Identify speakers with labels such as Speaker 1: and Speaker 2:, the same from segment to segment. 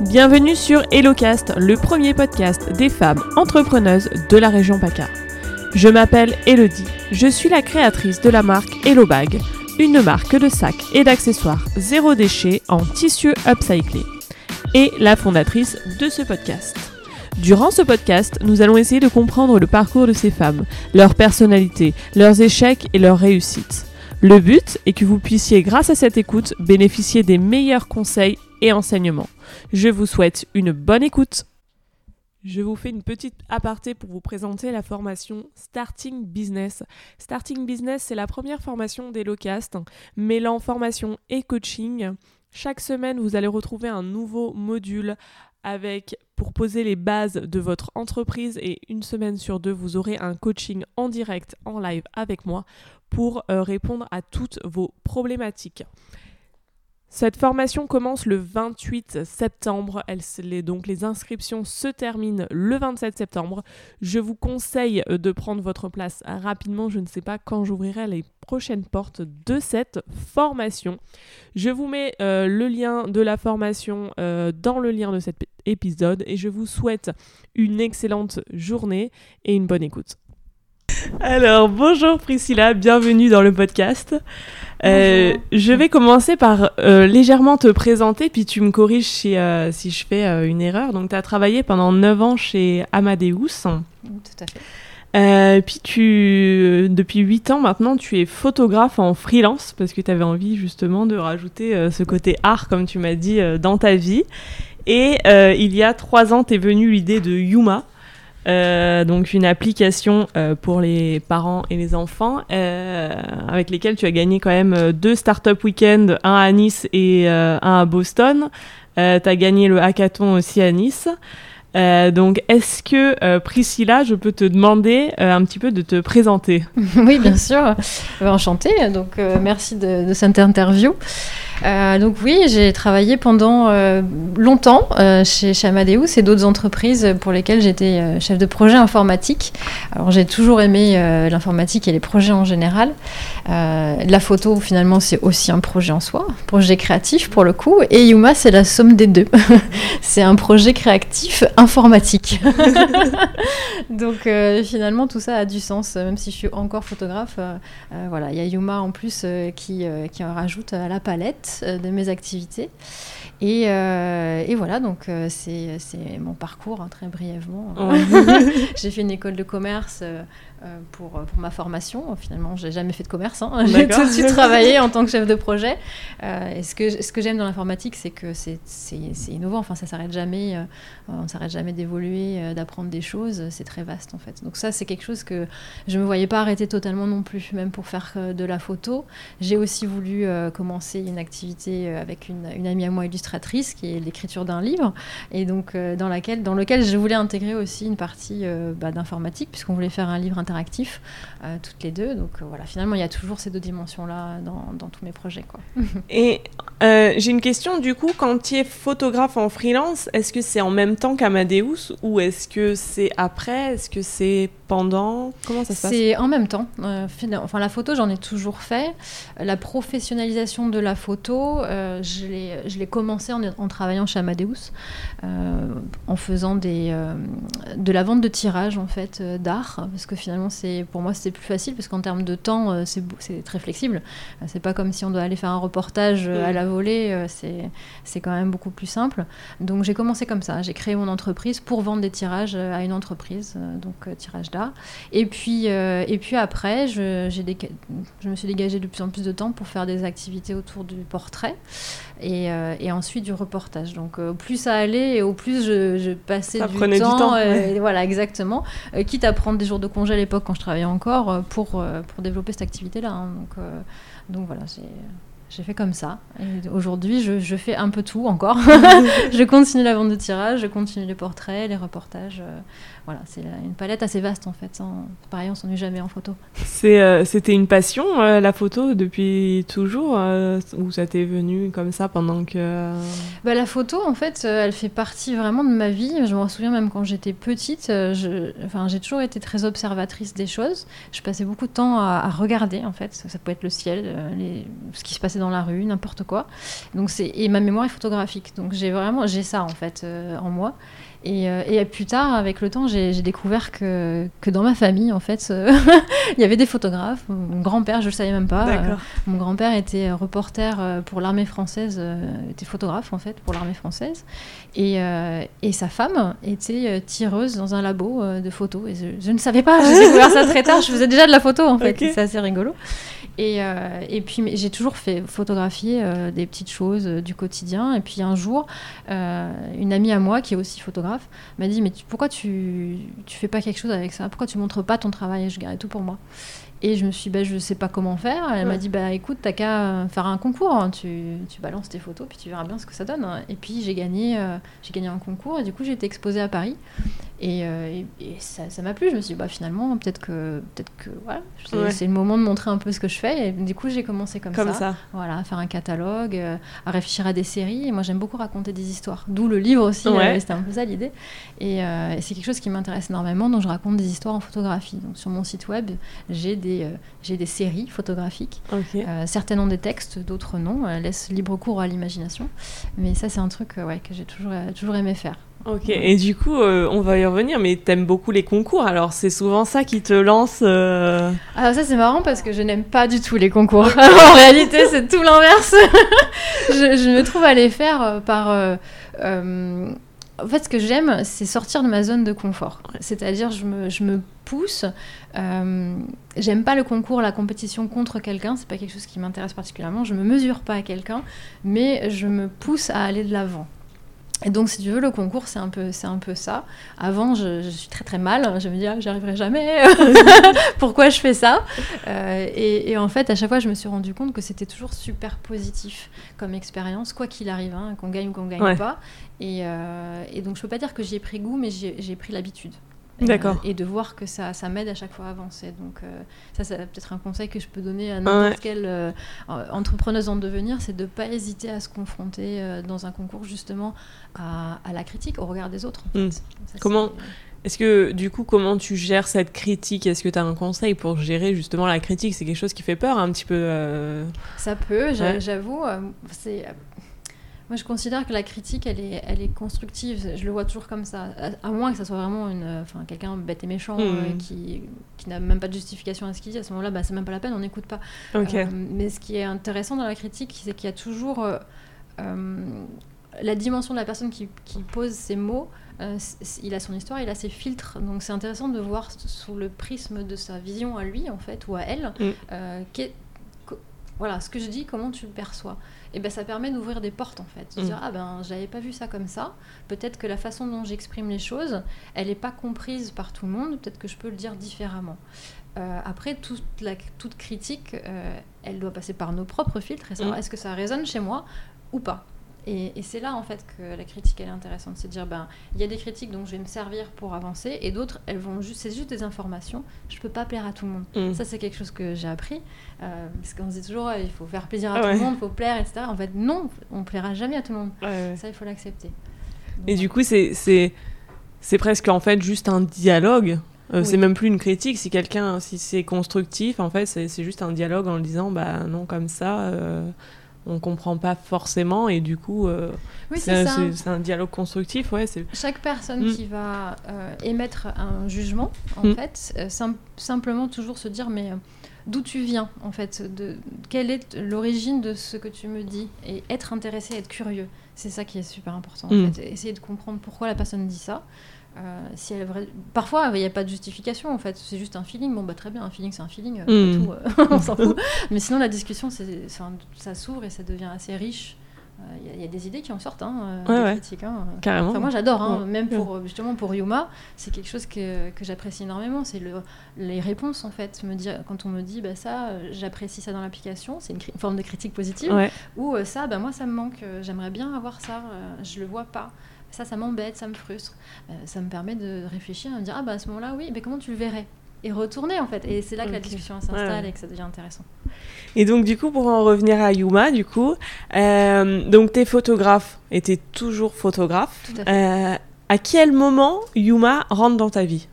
Speaker 1: Bienvenue sur HelloCast, le premier podcast des femmes entrepreneuses de la région PACA. Je m'appelle Elodie, je suis la créatrice de la marque HelloBag, une marque de sacs et d'accessoires zéro déchet en tissu upcyclé, et la fondatrice de ce podcast. Durant ce podcast, nous allons essayer de comprendre le parcours de ces femmes, leur personnalité, leurs échecs et leurs réussites. Le but est que vous puissiez, grâce à cette écoute, bénéficier des meilleurs conseils et enseignements. Je vous souhaite une bonne écoute. Je vous fais une petite aparté pour vous présenter la formation Starting Business. Starting Business, c'est la première formation d'Elocast, mêlant formation et coaching. Chaque semaine, vous allez retrouver un nouveau module avec pour poser les bases de votre entreprise et une semaine sur deux, vous aurez un coaching en direct, en live avec moi pour euh, répondre à toutes vos problématiques. Cette formation commence le 28 septembre. Les, donc les inscriptions se terminent le 27 septembre. Je vous conseille euh, de prendre votre place rapidement. Je ne sais pas quand j'ouvrirai les prochaines portes de cette formation. Je vous mets euh, le lien de la formation euh, dans le lien de cet épisode et je vous souhaite une excellente journée et une bonne écoute. Alors, bonjour Priscilla, bienvenue dans le podcast. Euh, je vais commencer par euh, légèrement te présenter, puis tu me corriges si, euh, si je fais une erreur. Donc, tu as travaillé pendant 9 ans chez Amadeus.
Speaker 2: Tout à fait.
Speaker 1: puis tu, depuis 8 ans maintenant, tu es photographe en freelance parce que tu avais envie justement de rajouter ce côté art, comme tu m'as dit, dans ta vie. Et il y a 3 ans, tu es venue l'idée de Yuma. Euh, donc une application euh, pour les parents et les enfants euh, avec lesquels tu as gagné quand même deux startup week-end, un à Nice et un à Boston. tu as gagné le hackathon aussi à Nice. donc, est-ce que Priscilla, je peux te demander un petit peu de te présenter?
Speaker 2: Oui, bien sûr. Enchantée. Donc, merci de, de, cette interview. Euh, donc oui, j'ai travaillé pendant euh, longtemps euh, chez, Amadeus et d'autres entreprises pour lesquelles j'étais chef de projet informatique. Alors j'ai toujours aimé l'informatique et les projets en général. la photo finalement c'est aussi un projet en soi, projet créatif pour le coup. Et Yuma c'est la somme des deux. c'est un projet créatif informatique. donc finalement tout ça a du sens, même si je suis encore photographe. voilà, il y a Yuma en plus qui, qui en rajoute à la palette. Euh, de mes activités. Et, euh, et voilà, donc euh, c'est mon parcours, hein, très brièvement. J'ai fait une école de commerce pour, pour, ma formation. Finalement, j'ai jamais fait de commerce. Hein. J'ai tout de suite travaillé en tant que chef de projet. Euh, et ce que, ce que j'aime dans l'informatique, c'est que c'est innovant. Enfin, ça s'arrête jamais. Euh, on s'arrête jamais d'évoluer, d'apprendre des choses. C'est très vaste en fait. Donc ça, c'est quelque chose que je me voyais pas arrêter totalement non plus, même pour faire de la photo. J'ai aussi voulu commencer une activité avec une, une, amie à moi illustratrice, qui est l'écriture d'un livre, et donc dans laquelle, dans lequel je voulais intégrer aussi une partie bah, d'informatique, puisqu'on voulait faire un livre interactif actifs euh, toutes les deux. Donc euh, voilà, finalement, il y a toujours ces deux dimensions-là dans, dans, tous mes projets. Quoi.
Speaker 1: Et euh, j'ai une question, du coup, quand tu es photographe en freelance, est-ce que c'est en même temps qu'Amadeus ou est-ce que c'est après? Est-ce que c'est pendant? Comment ça se passe?
Speaker 2: C'est en même temps. enfin, la photo, j'en ai toujours fait. La professionnalisation de la photo, je l'ai commencé en, en, travaillant chez Amadeus, en faisant des, de la vente de tirage, en fait, d'art, parce que finalement, pour moi c'était plus facile parce qu'en termes de temps euh, c'est très flexible. Euh, c'est pas comme si on doit aller faire un reportage euh, à la volée, c'est quand même beaucoup plus simple. Donc j'ai commencé comme ça, j'ai créé mon entreprise pour vendre des tirages à une entreprise, donc tirage d'art. Et puis et puis après je, je me suis dégagée de plus en plus de temps pour faire des activités autour du portrait et, et ensuite du reportage. Donc plus ça allait et au plus je, passais du temps, du temps voilà exactement, quitte à prendre des jours de congé à l'époque quand je travaillais encore euh, pour, euh, pour développer cette activité-là. Hein. Donc, euh, donc voilà, j'ai fait comme ça. Aujourd'hui, je, je, fais un peu tout encore. je continue la vente de tirage, je continue les portraits, les reportages voilà, c'est une palette assez vaste en fait. pareil, on s'ennuie jamais en photo.
Speaker 1: Euh, c'était une passion euh, la photo depuis toujours euh, ou ça t'est venu comme ça pendant que
Speaker 2: bah, La photo en fait, elle fait partie vraiment de ma vie. Je me souviens même quand j'étais petite, enfin, j'ai toujours été très observatrice des choses. Je passais beaucoup de temps à, regarder en fait. Ça, peut être le ciel, les, ce qui se passait dans la rue, n'importe quoi. Donc c'est et ma mémoire est photographique. Donc j'ai vraiment j'ai ça en fait en moi. Euh, et, plus tard, avec le temps, j'ai découvert que, que, dans ma famille, en fait, euh, il y avait des photographes. Mon grand-père, je ne le savais même pas. Euh, mon grand-père était reporter pour l'armée française, était photographe, en fait, pour l'armée française. Et, et, sa femme était tireuse dans un labo de photos. Et je, ne savais pas, j'ai découvert ça très tard. Je faisais déjà de la photo, en fait. C'est assez rigolo. Et, et, puis j'ai toujours fait photographier des petites choses du quotidien. Et puis un jour, une amie à moi qui est aussi photographe m'a dit mais pourquoi tu tu fais pas quelque chose avec ça? Pourquoi tu montres pas ton travail? Je gagne tout pour moi. Et je me suis dit, bah, je sais pas comment faire. Elle m'a dit, bah écoute, t'as qu'à faire un concours. Hein. Tu, tu, balances tes photos, puis tu verras bien ce que ça donne. Et puis j'ai gagné, euh, j'ai gagné un concours, et du coup j'ai été exposée à Paris. Et, euh, et, ça m'a plu. Je me suis dit, bah finalement, peut-être que, peut-être que voilà, c'est le moment de montrer un peu ce que je fais. Et du coup, j'ai commencé comme,
Speaker 1: comme ça.
Speaker 2: Voilà, à faire un catalogue, euh, à réfléchir à des séries. Et moi, j'aime beaucoup raconter des histoires. D'où le livre aussi. C'était un peu ça l'idée. Et, c'est quelque chose qui m'intéresse énormément. Donc je raconte des histoires en photographie. Donc sur mon site web, j'ai des euh, j'ai des séries photographiques. Euh, certaines ont des textes, d'autres non. Elles laissent libre cours à l'imagination. Mais ça, c'est un truc ouais, que j'ai toujours, toujours aimé faire.
Speaker 1: Ok, et du coup, euh, on va y revenir, mais t'aimes beaucoup les concours, alors c'est souvent ça qui te lance Alors
Speaker 2: ça c'est marrant parce que je n'aime pas du tout les concours. en réalité, c'est tout l'inverse. je, je, me trouve à les faire par en fait, ce que j'aime, c'est sortir de ma zone de confort. C'est-à-dire, je me, je me pousse. Euh, j'aime pas le concours, la compétition contre quelqu'un. C'est pas quelque chose qui m'intéresse particulièrement. Je me mesure pas à quelqu'un, mais je me pousse à aller de l'avant. Et donc, si tu veux, le concours, c'est un peu, c'est un peu ça. Avant, je, suis très très mal. Je me dis, ah, j'arriverai jamais. Pourquoi je fais ça? Euh, et, en fait, à chaque fois, je me suis rendu compte que c'était toujours super positif comme expérience, quoi qu'il arrive, hein, qu'on gagne ou qu'on gagne pas. Euh, et, donc, je peux pas dire que j'y ai pris goût, mais j'ai pris l'habitude.
Speaker 1: D'accord.
Speaker 2: et de voir que ça, ça m'aide à chaque fois à avancer. Donc, euh, ça, c'est peut-être un conseil que je peux donner à n'importe quelle euh, entrepreneuse en devenir c'est de ne pas hésiter à se confronter euh, dans un concours, justement, à, à, la critique, au regard des autres.
Speaker 1: Hmm. comment est-ce que, du coup, comment tu gères cette critique? Est-ce que tu as un conseil pour gérer justement la critique? C'est quelque chose qui fait peur un petit peu
Speaker 2: Ça peut, j'avoue. c'est moi, je considère que la critique, elle est, elle est constructive. Je le vois toujours comme ça. À, moins que ça soit vraiment une, enfin, quelqu'un bête et méchant euh, mmh. qui, qui n'a même pas de justification à ce qu'il dit. À ce moment-là, bah, c'est même pas la peine, on n'écoute pas. Euh, mais ce qui est intéressant dans la critique, c'est qu'il y a toujours euh, la dimension de la personne qui, qui pose ces mots. il a son histoire, il a ses filtres. Donc, c'est intéressant de voir sous le prisme de sa vision à lui, en fait, ou à elle, mmh. voilà, ce que je dis, comment tu le perçois et ben ça permet d'ouvrir des portes en fait. De mm. dire ah ben j'avais pas vu ça comme ça. Peut-être que la façon dont j'exprime les choses, elle n'est pas comprise par tout le monde. Peut-être que je peux le dire différemment. Euh, après, toute, la, toute critique, euh, elle doit passer par nos propres filtres et savoir mm. est-ce que ça résonne chez moi ou pas. Et, c'est là en fait que la critique elle est intéressante, c'est de dire ben il y a des critiques dont je vais me servir pour avancer et d'autres elles vont juste c'est juste des informations. Je peux pas plaire à tout le monde. Mm. Ça c'est quelque chose que j'ai appris euh, parce qu'on se dit toujours il faut faire plaisir à tout le monde, il faut plaire etc. En fait non, on plaira jamais à tout le monde. Ça il faut l'accepter.
Speaker 1: Et du coup c'est c'est presque en fait juste un dialogue. Euh, c'est même plus une critique. Si quelqu'un, si c'est constructif, en fait, c'est juste un dialogue en le disant, bah non, comme ça, euh, on comprend pas forcément et du coup euh, c'est un dialogue constructif ouais
Speaker 2: chaque personne mm. qui va euh, émettre un jugement en mm. fait euh, simplement toujours se dire mais d'où tu viens en fait de quelle est l'origine de ce que tu me dis? Et être intéressé être curieux c'est ça qui est super important en mm. fait essayer de comprendre pourquoi la personne dit ça euh, si elle Parfois, il n'y a pas de justification, en fait. C'est juste un feeling. Bon, bah très bien, un feeling, c'est un feeling. Euh, hmm. euh, on s'en fout. Mais sinon, la discussion, ça s'ouvre et ça devient assez riche. Il y, a des idées qui en sortent, hein, des critiques. Hein.
Speaker 1: Carrément.
Speaker 2: Enfin, moi, j'adore. Hein, même pour, justement, pour Yuma, c'est quelque chose que, que j'apprécie énormément. C'est le, les réponses, en fait. Me dire, quand on me dit, bah, ça, j'apprécie ça dans l'application, c'est une, forme de critique positive. Ou ça, bah, moi, ça me manque. J'aimerais bien avoir ça. je le vois pas ça, ça m'embête, ça me frustre. Euh, ça me permet de réfléchir et de dire, ah bah à ce moment-là, oui, mais comment tu le verrais? Et retourner en fait. Et c'est là que la discussion s'installe et que ça devient intéressant.
Speaker 1: Et donc du coup, pour en revenir à Yuma, du coup, euh, donc t'es photographe et t'es toujours photographe.
Speaker 2: Tout à, fait.
Speaker 1: Euh, à quel moment Yuma rentre dans ta vie?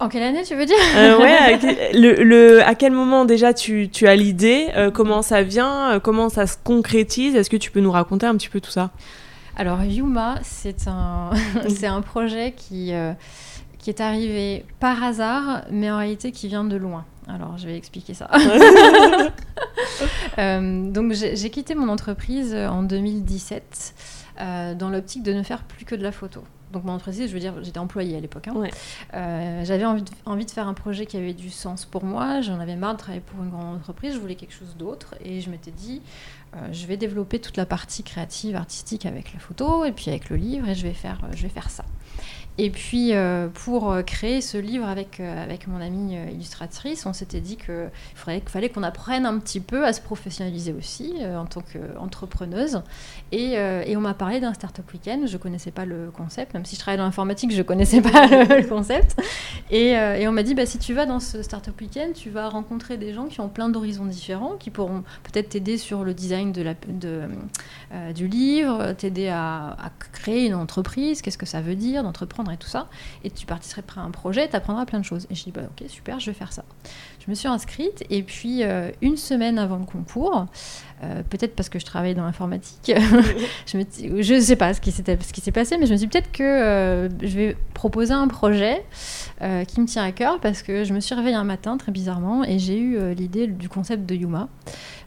Speaker 2: En quelle année tu veux dire?
Speaker 1: Ouais, le, le, à quel moment déjà tu, tu as l'idée? Comment ça vient? Comment ça se concrétise? Est-ce que tu peux nous raconter un petit peu tout ça?
Speaker 2: Alors Yuma, c'est un, c'est un projet qui, qui est arrivé par hasard, mais en réalité qui vient de loin. Alors, je vais expliquer ça. Euh, donc, j'ai quitté mon entreprise en 2017 euh, dans l'optique de ne faire plus que de la photo. Donc, mon entreprise, je veux dire, j'étais employée à l'époque. Hein. Euh, j'avais envie de, envie de, faire un projet qui avait du sens pour moi. J'en avais marre de travailler pour une grande entreprise. Je voulais quelque chose d'autre. Et je m'étais dit, je vais développer toute la partie créative, artistique avec la photo et puis avec le livre et je vais faire, faire ça. Et puis, euh, pour euh, créer ce livre avec, euh, avec mon amie illustratrice, on s'était dit qu'il fallait qu'on apprenne un petit peu à se professionnaliser aussi en tant qu'entrepreneuse. Et, et, on m'a parlé d'un Startup Weekend. Je ne connaissais pas le concept, même si je travaillais dans l'informatique, je ne connaissais pas le, concept. Et, on m'a dit, bah, si tu vas dans ce Startup Weekend, tu vas rencontrer des gens qui ont plein d'horizons différents, qui pourront peut-être t'aider sur le design du livre, t'aider à créer une entreprise, qu'est-ce que ça veut dire d'entreprendre et tout ça. Et tu participeras à un projet, tu apprendras plein de choses. Et je dis, bah, ok, super, je vais faire ça. Je me suis inscrite et puis euh, une semaine avant le concours, euh, peut-être parce que je travaillais dans l'informatique, je ne sais pas ce qui s'est passé, mais je me suis dit peut-être que euh, je vais proposer un projet qui me tient à cœur parce que je me suis réveillée un matin très bizarrement et j'ai eu l'idée du concept de Yuma.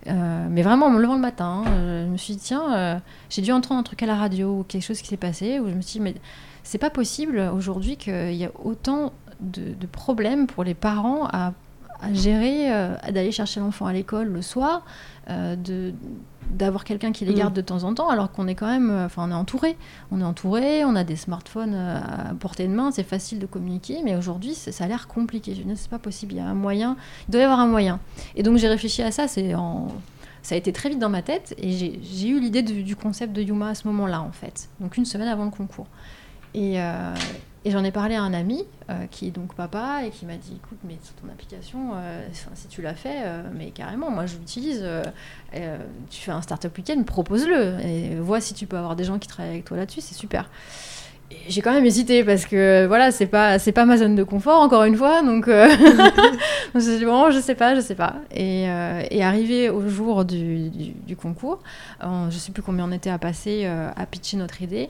Speaker 2: mais vraiment en me levant le matin, je me suis dit tiens, j'ai dû entendre un truc à la radio ou quelque chose qui s'est passé où je me suis dit mais c'est pas possible aujourd'hui qu'il y a autant de, problèmes pour les parents à, gérer, euh, d'aller chercher l'enfant à l'école le soir, euh, de d'avoir quelqu'un qui les garde mm. de temps en temps, alors qu'on est quand même, euh, enfin, on est entouré. On est entouré, on a des smartphones à portée de main, c'est facile de communiquer, mais aujourd'hui, ça a l'air compliqué. Je veux c'est pas possible. Il y a un moyen, il doit y avoir un moyen. Et donc, j'ai réfléchi à ça. C'est en ça a été très vite dans ma tête et j'ai eu l'idée du concept de Yuma à ce moment-là en fait, donc une semaine avant le concours. Euh, et, j'en ai parlé à un ami euh, qui est donc papa et qui m'a dit écoute, mais ton application, euh, si tu l'as fait, mais carrément, moi je l'utilise. tu fais un startup week-end, propose-le et vois si tu peux avoir des gens qui travaillent avec toi là-dessus, c'est super j'ai quand même hésité parce que voilà, c'est pas pas ma zone de confort encore une fois, donc je me suis dit bon, je sais pas, je sais pas. Et, arrivé au jour du, du, concours, je sais plus combien on était à passer à pitcher notre idée.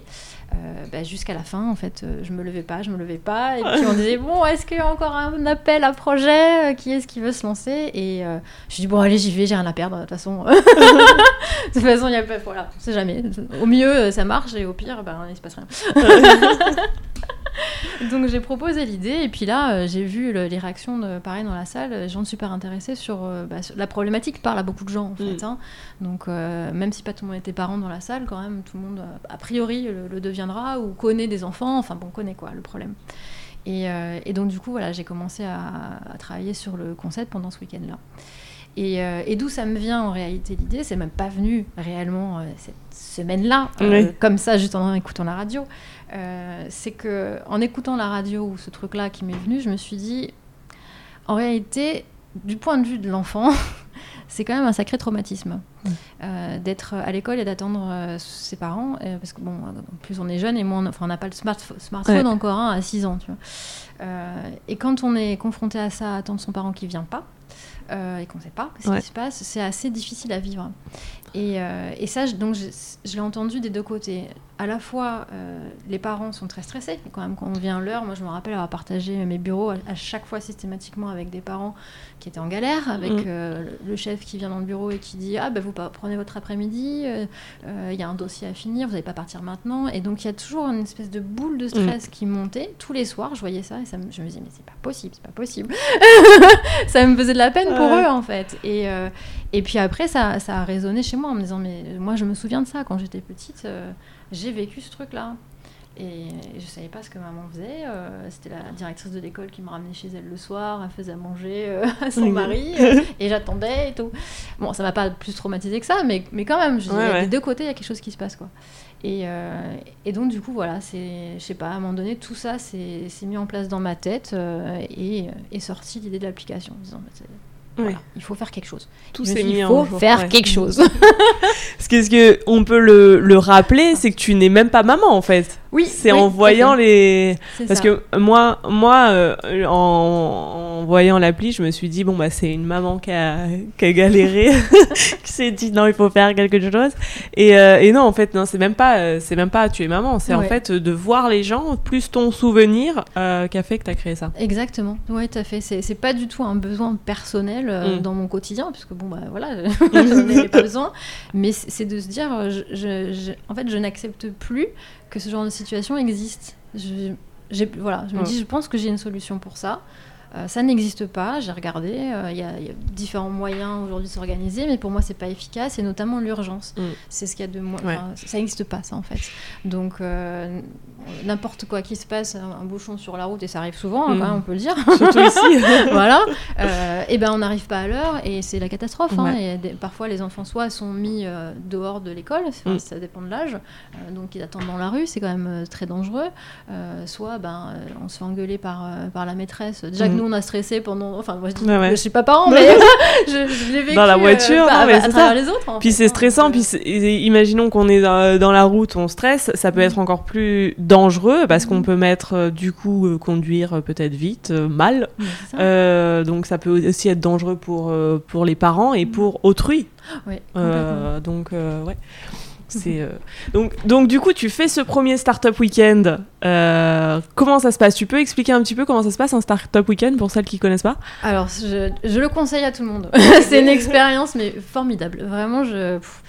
Speaker 2: Bah, jusqu'à la fin, en fait, je me levais pas, je me levais pas, et puis on disait bon, est-ce qu'il y a encore un appel à projet Qui est-ce qui veut se lancer? Et je dis bon, allez, j'y vais, j'ai rien à perdre. De toute façon, de toute façon, il y a pas, voilà, on sait jamais. Au mieux, ça marche, et au pire, ben, il se passe rien. Donc j'ai proposé l'idée et puis là euh, j'ai vu les réactions de, pareil dans la salle, gens super intéressés euh, bah, sur, la problématique parle à beaucoup de gens en fait. Mm. Hein. Donc euh, même si pas tout le monde était parent dans la salle, quand même tout le monde a priori le, deviendra ou connaît des enfants, enfin bon connaît quoi le problème. Et, donc du coup voilà j'ai commencé à, travailler sur le concept pendant ce week-end là. Et, d'où ça me vient en réalité l'idée, c'est même pas venu réellement cette semaine-là, comme ça juste en écoutant la radio. Euh, c'est que en écoutant la radio ou ce truc-là qui m'est venu, je me suis dit, en réalité, du point de vue de l'enfant, c'est quand même un sacré traumatisme mm. euh, d'être à l'école et d'attendre euh, ses parents, parce que bon, plus on est jeune et moins, enfin, on n'a pas le smartphone encore hein, à 6 ans, tu vois. et quand on est confronté à ça, attendre son parent qui vient pas. Et qu'on ne sait pas ce qui se passe, c'est assez difficile à vivre. Et, et ça, donc, je, je l'ai entendu des deux côtés à la fois, euh, les parents sont très stressés. Quand même, quand on vient l'heure, moi je me rappelle avoir partagé mes bureaux à, chaque fois systématiquement avec des parents qui étaient en galère, avec mm. euh, le chef qui vient dans le bureau et qui dit Ah, ben vous prenez votre après-midi, euh, il y a un dossier à finir, vous n'allez pas partir maintenant. Et donc il y a toujours une espèce de boule de stress mm. qui montait. Tous les soirs, je voyais ça et ça je me disais Mais c'est pas possible, c'est pas possible. ça me faisait de la peine pour eux en fait. Et, et puis après, ça, ça a résonné chez moi en me disant Mais moi je me souviens de ça quand j'étais petite j'ai vécu ce truc-là. Et je savais pas ce que maman faisait. Euh, c'était la directrice de l'école qui me ramenait chez elle le soir, elle faisait à manger euh, à son mari, euh, et j'attendais et tout. Bon, ça m'a pas plus traumatisé que ça, mais, mais quand même, je des deux côtés, il y a quelque chose qui se passe, quoi. Et, et donc, du coup, voilà, c'est, je sais pas, à un moment donné, tout ça s'est, mis en place dans ma tête et est sorti l'idée de l'application. En disant, bah, il faut faire quelque chose.
Speaker 1: Tout s'est
Speaker 2: mis Il faut faire quelque chose.
Speaker 1: Parce que ce qu'on peut le, le rappeler, c'est que tu n'es même pas maman en fait.
Speaker 2: Oui.
Speaker 1: C'est
Speaker 2: oui,
Speaker 1: en voyant les. Parce
Speaker 2: ça.
Speaker 1: que moi, moi euh, en, en voyant l'appli, je me suis dit, bon, bah, c'est une maman qui a, qui a galéré, qui s'est dit, non, il faut faire quelque chose. Et, euh, et non, en fait, non, c'est même pas, euh, c'est même pas tu es maman, c'est en fait de voir les gens, plus ton souvenir, euh, qui a fait que tu as créé ça.
Speaker 2: Exactement, oui, tout à fait. C'est c'est pas du tout un besoin personnel
Speaker 1: Mm.
Speaker 2: dans mon quotidien, puisque bon, bah voilà, j'en ai pas besoin. Mais c'est de se dire, je, je- je- en fait, je n'accepte plus que ce genre de situation existe. Je, voilà, je me
Speaker 1: Mm.
Speaker 2: dis, je pense que j'ai une solution pour ça. Euh, ça n'existe pas, j'ai regardé, euh, il y, a il y a différents moyens aujourd'hui de s'organiser, mais pour moi c'est pas efficace, et notamment l'urgence.
Speaker 1: Mm.
Speaker 2: C'est ce qu'il y a de moins.
Speaker 1: Ouais.
Speaker 2: enfin, Ça n'existe pas ça en fait. Donc euh, n'importe quoi qui se passe, un, bouchon sur la route, et ça arrive souvent, hein,
Speaker 1: Mm.
Speaker 2: quand même, on peut le dire.
Speaker 1: Surtout ici.
Speaker 2: voilà. Et ben on n'arrive pas à l'heure et c'est la catastrophe. hein.
Speaker 1: Ouais.
Speaker 2: Et des- parfois les enfants soit sont mis dehors de l'école,
Speaker 1: Mm.
Speaker 2: ça dépend de l'âge, donc ils attendent dans la rue, c'est quand même très dangereux. Euh, soit ben on se fait engueuler par par la maîtresse. Déjà que. Nous on a stressé pendant, enfin moi je dis,
Speaker 1: Ouais, ouais.
Speaker 2: je suis pas parent, mais je, je l'ai vécu
Speaker 1: Dans la
Speaker 2: euh,
Speaker 1: voiture, non, mais
Speaker 2: à travers les autres. en
Speaker 1: Puis c'est
Speaker 2: hein.
Speaker 1: stressant, puis imaginons qu'on est dans, dans la route, on stresse, ça peut être encore plus dangereux parce qu'on
Speaker 2: Mhm.
Speaker 1: peut mettre euh, du coup euh, conduire euh, peut-être vite, euh, mal.
Speaker 2: euh, ça.
Speaker 1: Euh, donc ça peut aussi être dangereux pour, euh, pour les parents et
Speaker 2: Mhm.
Speaker 1: pour autrui.
Speaker 2: Ouais,
Speaker 1: Euh, donc euh, ouais. C'est, euh, donc, donc du coup, tu fais ce premier Startup Weekend. Euh, comment ça se passe? Tu peux expliquer un petit peu comment ça se passe un Startup Weekend pour celles qui connaissent pas?
Speaker 2: Alors, je, je le conseille à tout le monde. c'est une expérience, mais formidable. Vraiment, je, pff,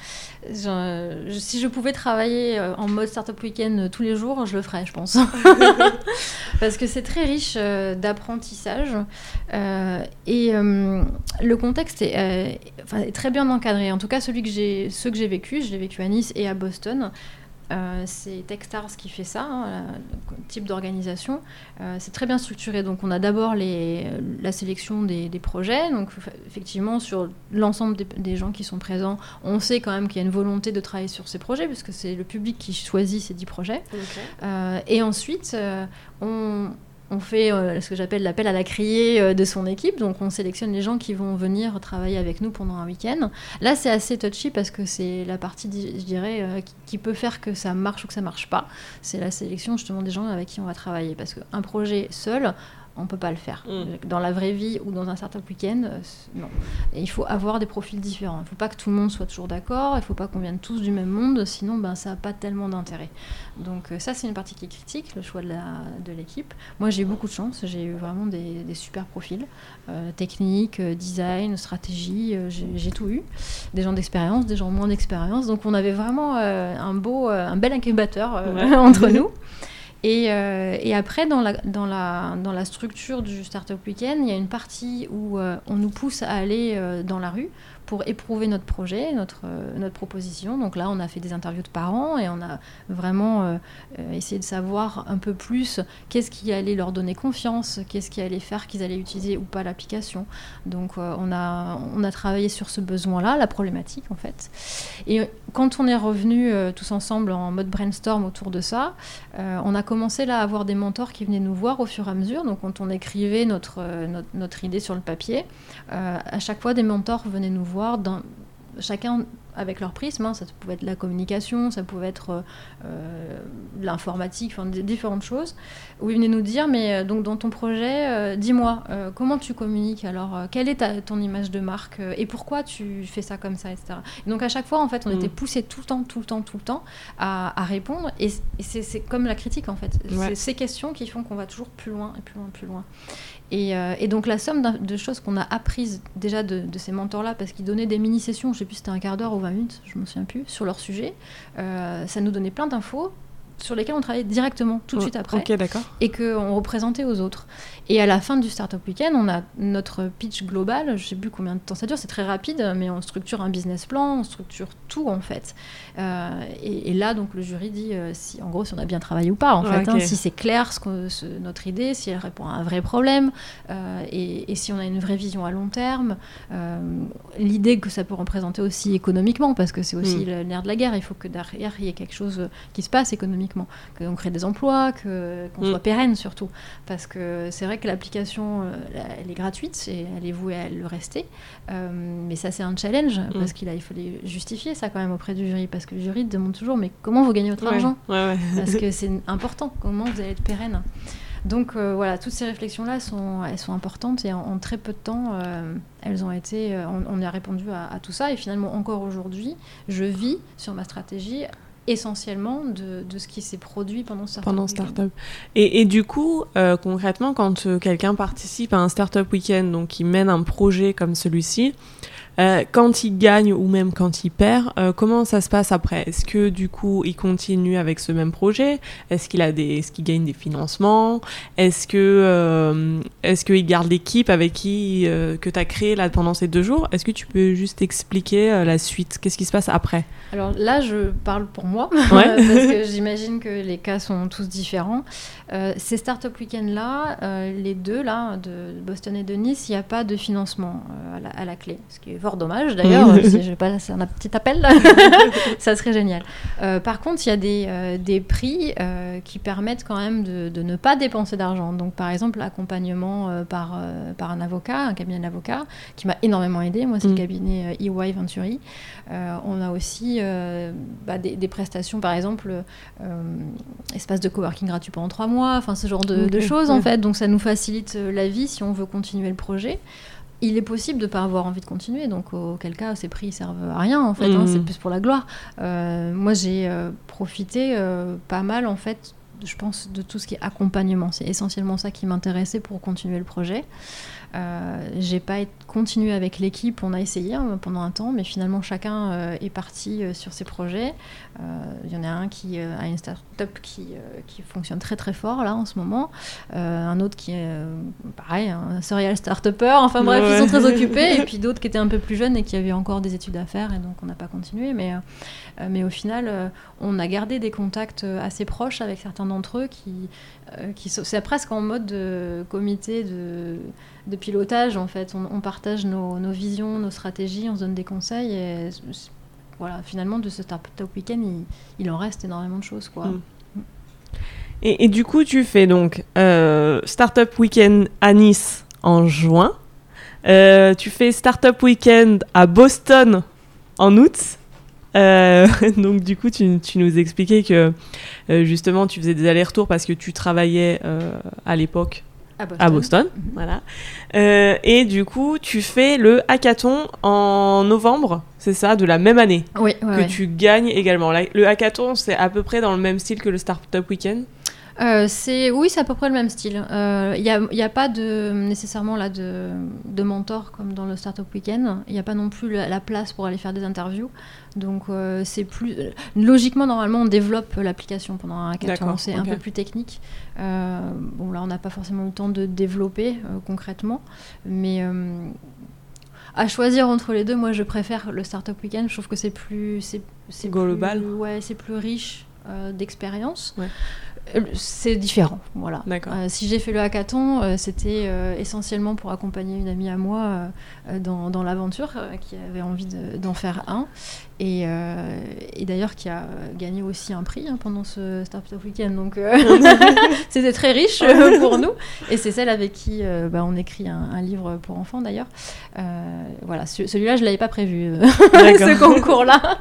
Speaker 2: je- je- si je pouvais travailler euh, en mode Startup Weekend euh, tous les jours, je le ferais, je pense. Parce que c'est très riche euh, d'apprentissage. euh, et euh, le contexte est, euh, très bien encadré. En tout cas, celui que ceux que j'ai vécu, je l'ai vécu à Nice et à Boston. Euh, c'est Techstars qui fait ça, hein, le type d'organisation. Euh, c'est très bien structuré. Donc, on a d'abord la sélection des, des projets. Donc, effectivement, sur l'ensemble des, des gens qui sont présents, on sait quand même qu'il y a une volonté de travailler sur ces projets, puisque c'est le public qui choisit ces dix projets. Euh, et ensuite, on, on fait euh, ce que j'appelle l'appel à la criée euh, de son équipe. Donc, on sélectionne les gens qui vont venir travailler avec nous pendant un week-end. Là, c'est assez touchy parce que c'est la partie, je dirais, euh, qui, qui peut faire que ça marche ou que ça marche pas. C'est la sélection justement des gens avec qui on va travailler. Parce qu'un projet seul, on peut pas le faire.
Speaker 1: Mm.
Speaker 2: Dans la vraie vie ou dans un certain week-end, euh, non. Et il faut avoir des profils différents. Il ne faut pas que tout le monde soit toujours d'accord. Il ne faut pas qu'on vienne tous du même monde. Sinon, ben, ça n'a pas tellement d'intérêt. Donc euh, ça, c'est une partie qui est critique, le choix de la- de l'équipe. Moi, j'ai eu beaucoup de chance. J'ai eu vraiment des, des super profils. Euh, technique, design, stratégie. euh, j'ai tout eu. Des gens d'expérience, des gens moins d'expérience. Donc on avait vraiment euh, un beau, un bel incubateur
Speaker 1: Ouais.
Speaker 2: entre nous. Et, euh, et après, dans la, dans, la, dans la structure du Startup Weekend, il y a une partie où euh, on nous pousse à aller euh, dans la rue pour éprouver notre projet, notre, euh, notre proposition. Donc là, on a fait des interviews de parents et on a vraiment euh, euh, essayé de savoir un peu plus qu'est-ce qui allait leur donner confiance, qu'est-ce qui allait faire qu'ils allaient utiliser ou pas l'application. Donc on, a, on a travaillé sur ce besoin-là, la problématique en fait. Et quand on est revenu tous ensemble en mode brainstorm autour de ça, on a commencé là à avoir des mentors qui venaient nous voir au fur et à mesure. Donc quand on écrivait notre, notre, notre idée sur le papier, à chaque fois des mentors venaient nous voir, dans, chacun avec leur prisme. hein. Ça pouvait être la communication, ça pouvait être euh, euh, l'informatique, enfin différentes choses. Où ils venaient nous dire, mais euh, donc dans ton projet, euh, dis-moi, euh, comment tu communiques alors Quelle est ta- ton image de marque Et pourquoi tu fais ça comme ça, etc. Et donc à chaque fois, en fait, on
Speaker 1: Mm.
Speaker 2: était poussé tout le temps, tout le temps, tout le temps à, à répondre. Et, c'est comme la critique, en fait.
Speaker 1: Ouais.
Speaker 2: C'est ces questions qui font qu'on va toujours plus loin et plus loin, plus loin. Et, euh, et donc la somme de choses qu'on a apprises déjà de, de ces mentors-là, parce qu'ils donnaient des mini-sessions, je sais plus si c'était un quart d'heure ou 20 minutes, je me souviens plus, sur leur sujet, euh, ça nous donnait plein d'infos sur lesquelles on travaillait directement tout de suite après
Speaker 1: Ok, d'accord.
Speaker 2: et qu'on représentait aux autres. Et à la fin du Startup Weekend, on a notre pitch global, je sais plus combien de temps ça dure, c'est très rapide, mais on structure un business plan, on structure tout en fait. Euh, et, et là, donc le jury dit euh, si, en gros, si on a bien travaillé ou pas, en
Speaker 1: Ouais,
Speaker 2: fait, hein, si c'est clair ce notre idée, si elle répond à un vrai problème, euh, et, et si on a une vraie vision à long terme, l'idée que ça peut représenter aussi économiquement, parce que c'est aussi
Speaker 1: Mm.
Speaker 2: le nerf de la guerre, il faut que derrière il y ait quelque chose qui se passe économiquement. qu'on crée des emplois, qu'on
Speaker 1: Mm.
Speaker 2: soit pérenne surtout. Parce que c'est vrai que l'application, euh, elle est gratuite et elle est vouée à le rester. Euh, mais ça, c'est un challenge parce qu'il fallait justifier ça quand même auprès du jury. Parce que le jury demande toujours, mais comment vous gagnez votre
Speaker 1: Ouais,
Speaker 2: argent
Speaker 1: ouais, ouais.
Speaker 2: parce que c'est important, comment vous allez être pérenne. Donc euh, voilà, toutes ces réflexions-là sont, elles sont importantes et en, en très peu de temps, euh, elles ont été, euh, on, a répondu à, à tout ça et finalement encore aujourd'hui, je vis sur ma stratégie essentiellement de, de ce qui s'est produit pendant Startup
Speaker 1: pendant
Speaker 2: Weekend.
Speaker 1: Startup. Et, et du coup, euh, concrètement, quand euh, quelqu'un participe à un Startup Weekend, donc il mène un projet comme celui-ci, euh, quand il gagne ou même quand il perd, euh, comment ça se passe après? Est-ce que du coup il continue avec ce même projet? Est-ce qu'il a des, est-ce qu'il gagne des financements? Est-ce que, euh, est-ce qu'il garde l'équipe avec qui que tu as créé là pendant ces deux jours? Est-ce que tu peux juste expliquer la suite? Qu'est-ce qui se passe après?
Speaker 2: Alors là, je parle pour moi,
Speaker 1: Ouais.
Speaker 2: parce que j'imagine que les cas sont tous différents. Ces Startup Weekend-là, euh, les deux, là, de Boston et de Nice, il n'y a pas de financement à, la, à la clé. Ce qui est fort dommage, d'ailleurs. Si je vais pas lancer un petit appel, ça serait génial. Euh, par contre, il y a des, euh, des prix euh, qui permettent quand même de, de ne pas dépenser d'argent. Donc, par exemple, l'accompagnement par, par un avocat, un cabinet d'avocats, qui m'a énormément aidé. Moi, c'est le cabinet euh, EY Venturi. On a aussi bah, des, des prestations, par exemple, espace de coworking gratuit pendant trois mois, enfin ce genre de, choses en fait. Donc ça nous facilite la vie si on veut continuer le projet. Il est possible de ne pas avoir envie de continuer, donc auquel cas ces prix servent à rien en fait, hein,
Speaker 1: Mhm.
Speaker 2: c'est plus pour la gloire. Euh, moi j'ai euh, profité euh, pas mal en fait, je pense, de tout ce qui est accompagnement. C'est essentiellement ça qui m'intéressait pour continuer le projet. Euh, j'ai pas continué avec l'équipe, on a essayé hein, pendant un temps, mais finalement chacun euh, est parti euh, sur ses projets. Il y en a un qui a une start-up qui, qui fonctionne très très fort là en ce moment, un autre qui est pareil, un serial start-upper, enfin bref,
Speaker 1: Ouais.
Speaker 2: ils sont très occupés, et puis d'autres qui étaient un peu plus jeunes et qui avaient encore des études à faire, et donc on n'a pas continué, mais, mais au final, on a gardé des contacts assez proches avec certains d'entre eux qui, qui sont- c'est presque en mode de comité de, de pilotage en fait. On, partage nos, visions, nos stratégies, on se donne des conseils et voilà, finalement de ce Startup Weekend, il, en reste énormément de choses quoi.
Speaker 1: Mm. Et, du coup, tu fais donc euh, Startup Weekend à Nice en juin. Euh, tu fais Startup Weekend à Boston en août. Euh, donc du coup, tu, tu nous expliquais que euh, justement, tu faisais des allers-retours parce que tu travaillais à l'époque
Speaker 2: À Boston.
Speaker 1: à Boston.
Speaker 2: Mhm.
Speaker 1: Voilà. Euh, et du coup, tu fais le hackathon en novembre, c'est ça, de la même année
Speaker 2: Oui, ouais,
Speaker 1: que
Speaker 2: ouais.
Speaker 1: tu gagnes également. Le hackathon, c'est à peu près dans le même style que le Startup Weekend.
Speaker 2: Euh, c'est oui, c'est à peu près le même style. Il n'y a, pas de nécessairement là de, de mentor comme dans le Startup Weekend. Il n'y a pas non plus la, la place pour aller faire des interviews. Donc euh, c'est plus logiquement normalement on développe l'application pendant un hackathon. C'est un peu plus technique. Euh, bon là on n'a pas forcément le temps de développer euh, concrètement, mais euh, à choisir entre les deux, moi je préfère le Startup Weekend. Je trouve que c'est plus c'est
Speaker 1: Global.
Speaker 2: plus- ouais, c'est plus riche euh, d'expérience.
Speaker 1: Ouais.
Speaker 2: Euh, C'est différent, voilà. Euh, si j'ai fait le hackathon, euh, c'était euh, essentiellement pour accompagner une amie à moi dans, dans l'aventure, qui avait envie de- d'en faire un, et, et d'ailleurs qui a gagné aussi un prix hein, pendant ce Startup Weekend. Donc c'était très riche pour nous, et c'est celle avec qui bah, on écrit un, un livre pour enfants d'ailleurs. Voilà, ce- celui-là je l'avais pas prévu, ce concours-là.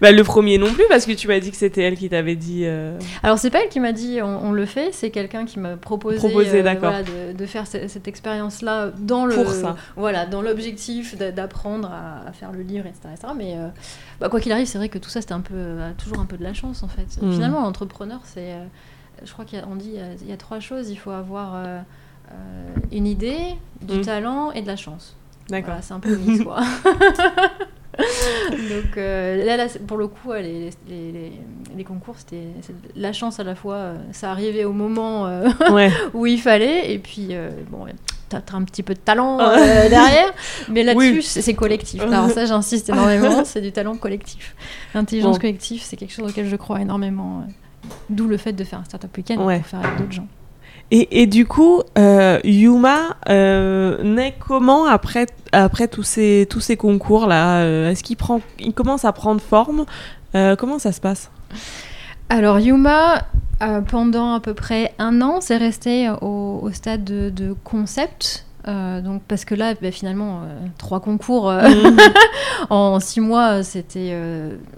Speaker 1: Bah, le premier non plus, parce que tu m'as dit que c'était elle qui t'avait dit. euh,
Speaker 2: Alors c'est pas elle qui m'a dit on, on le fait, c'est quelqu'un qui m'a proposé,
Speaker 1: Proposé,
Speaker 2: euh, voilà, de, de faire ce- cette expérience-là dans le
Speaker 1: Pour ça.
Speaker 2: voilà dans l'objectif d'a- d'apprendre à, à faire le livre, etc. etc. Mais euh, bah, quoi qu'il arrive, c'est vrai que tout ça c'était un peu euh, toujours un peu de la chance en fait.
Speaker 1: Mm.
Speaker 2: Finalement, l'entrepreneur, c'est je crois qu'on dit il y, a, il y a trois choses. Il faut avoir une idée, du
Speaker 1: Mm.
Speaker 2: talent et de la chance.
Speaker 1: D'accord.
Speaker 2: Voilà, c'est un peu mix, quoi. Donc euh, là, pour le coup, les, les, les, les concours, c'était la chance à la fois. euh, ça arrivait au moment euh,
Speaker 1: Ouais.
Speaker 2: où il fallait, et puis euh, bon, t'as t'as un petit peu de talent derrière, mais là-dessus,
Speaker 1: Oui.
Speaker 2: c'est collectif. Alors ça, j'insiste énormément, c'est du talent collectif. L'intelligence
Speaker 1: Bon.
Speaker 2: collective, c'est quelque chose auquel je crois énormément. D'où le fait de faire un startup week-end
Speaker 1: Ouais.
Speaker 2: pour faire avec d'autres gens.
Speaker 1: Et, du coup, euh, Yuma euh, naît comment après, après tous ces, tous ces concours-là Euh, Est-ce qu'il prend, il commence à prendre forme Comment ça se passe?
Speaker 2: Alors Yuma, pendant à peu près un an, c'est resté au, stade de, de concept. Euh, donc parce que là, bah, finalement, euh, trois concours euh,
Speaker 1: Mhm.
Speaker 2: en six mois, c'était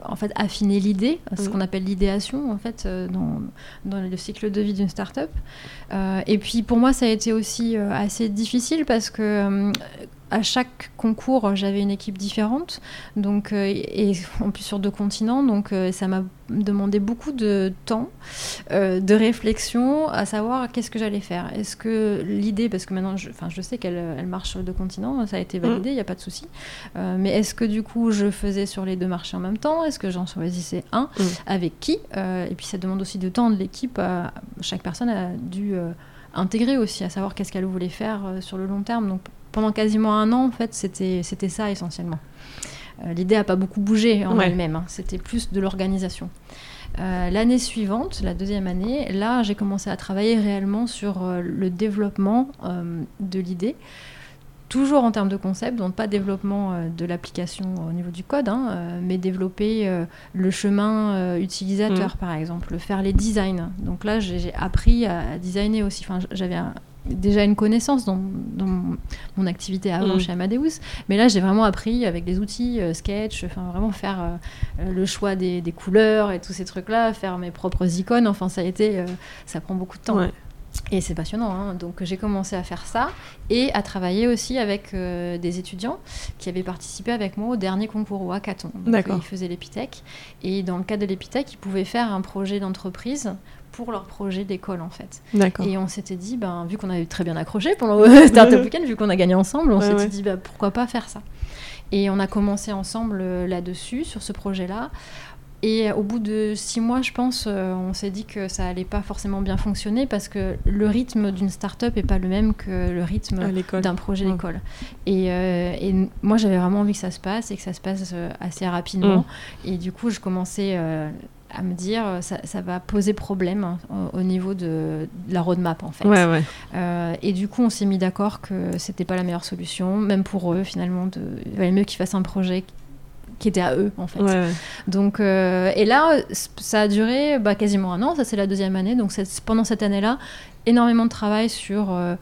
Speaker 2: en fait affiner l'idée, ce
Speaker 1: Mhm.
Speaker 2: qu'on appelle l'idéation en fait dans, dans le cycle de vie d'une start-up. Et puis pour moi, ça a été aussi assez difficile parce que à chaque concours, j'avais une équipe différente, donc euh, et en plus sur deux continents, donc euh, ça m'a demandé beaucoup de temps, euh, de réflexion, à savoir qu'est-ce que j'allais faire. Est-ce que l'idée, parce que maintenant, je, je sais qu'elle elle marche sur deux continents, ça a été validé, il n'y a pas de souci. Mais est-ce que du coup, je faisais sur les deux marchés en même temps? Est-ce que j'en choisissais un
Speaker 1: Mm.
Speaker 2: Avec qui? Et puis ça demande aussi de temps de l'équipe. chaque personne a dû intégrer aussi, à savoir qu'est-ce qu'elle voulait faire sur le long terme. Donc pendant quasiment un an, en fait, c'était ça essentiellement. Euh, L'idée n'a pas beaucoup bougé en
Speaker 1: Ouais.
Speaker 2: elle-même, hein. c'était plus de l'organisation. Euh, L'année suivante, la deuxième année, là, j'ai commencé à travailler réellement sur euh, le développement de l'idée. Toujours en termes de concept, donc pas développement de l'application au niveau du code, hein, mais développer le chemin utilisateur, par exemple, faire les designs. Donc là, j'ai appris à, designer aussi. Enfin, j'avais déjà une connaissance dans, dans mon, mon activité avant
Speaker 1: Mm.
Speaker 2: chez Amadeus, mais là, j'ai vraiment appris avec des outils euh, Sketch, enfin vraiment faire euh, le choix des, des couleurs et tous ces trucs-là, faire mes propres icônes. Enfin, ça a été, euh, ça prend beaucoup de temps.
Speaker 1: Ouais.
Speaker 2: Et c'est passionnant. hein. Donc j'ai commencé à faire ça et à travailler aussi avec euh, des étudiants qui avaient participé avec moi au dernier concours au hackathon.
Speaker 1: D'accord.
Speaker 2: Ils faisaient l'Epitech. Et dans le cadre de l'Epitech, ils pouvaient faire un projet d'entreprise pour leur projet d'école en fait. Et on s'était dit, ben, vu qu'on avait très bien accroché pendant le Startup. Weekend, vu qu'on a gagné ensemble, on s'était
Speaker 1: ouais.
Speaker 2: dit, bah, pourquoi pas faire ça. Et on a commencé ensemble euh, là-dessus, sur ce projet-là. Et au bout de six mois, je pense, euh, on s'est dit que ça allait pas forcément bien fonctionner parce que le rythme d'une start-up est pas le même que le rythme d'un projet
Speaker 1: Ouais.
Speaker 2: d'école. Et, euh, et moi, j'avais vraiment envie que ça se passe et que ça se passe assez rapidement.
Speaker 1: Mm.
Speaker 2: Et du coup, je commençais euh, à me dire, euh, ça, ça va poser problème hein, au, au niveau de, de la roadmap, en fait.
Speaker 1: Ouais, ouais.
Speaker 2: Euh, et du coup, on s'est mis d'accord que c'était pas la meilleure solution, même pour eux, finalement. De... Il valait mieux qu'ils fassent un projet qui était à eux, en fait.
Speaker 1: Ouais, ouais.
Speaker 2: Donc, euh, et là, ça a duré bah, quasiment un an, ça c'est la deuxième année. Donc pendant cette année-là, énormément de travail sur euh,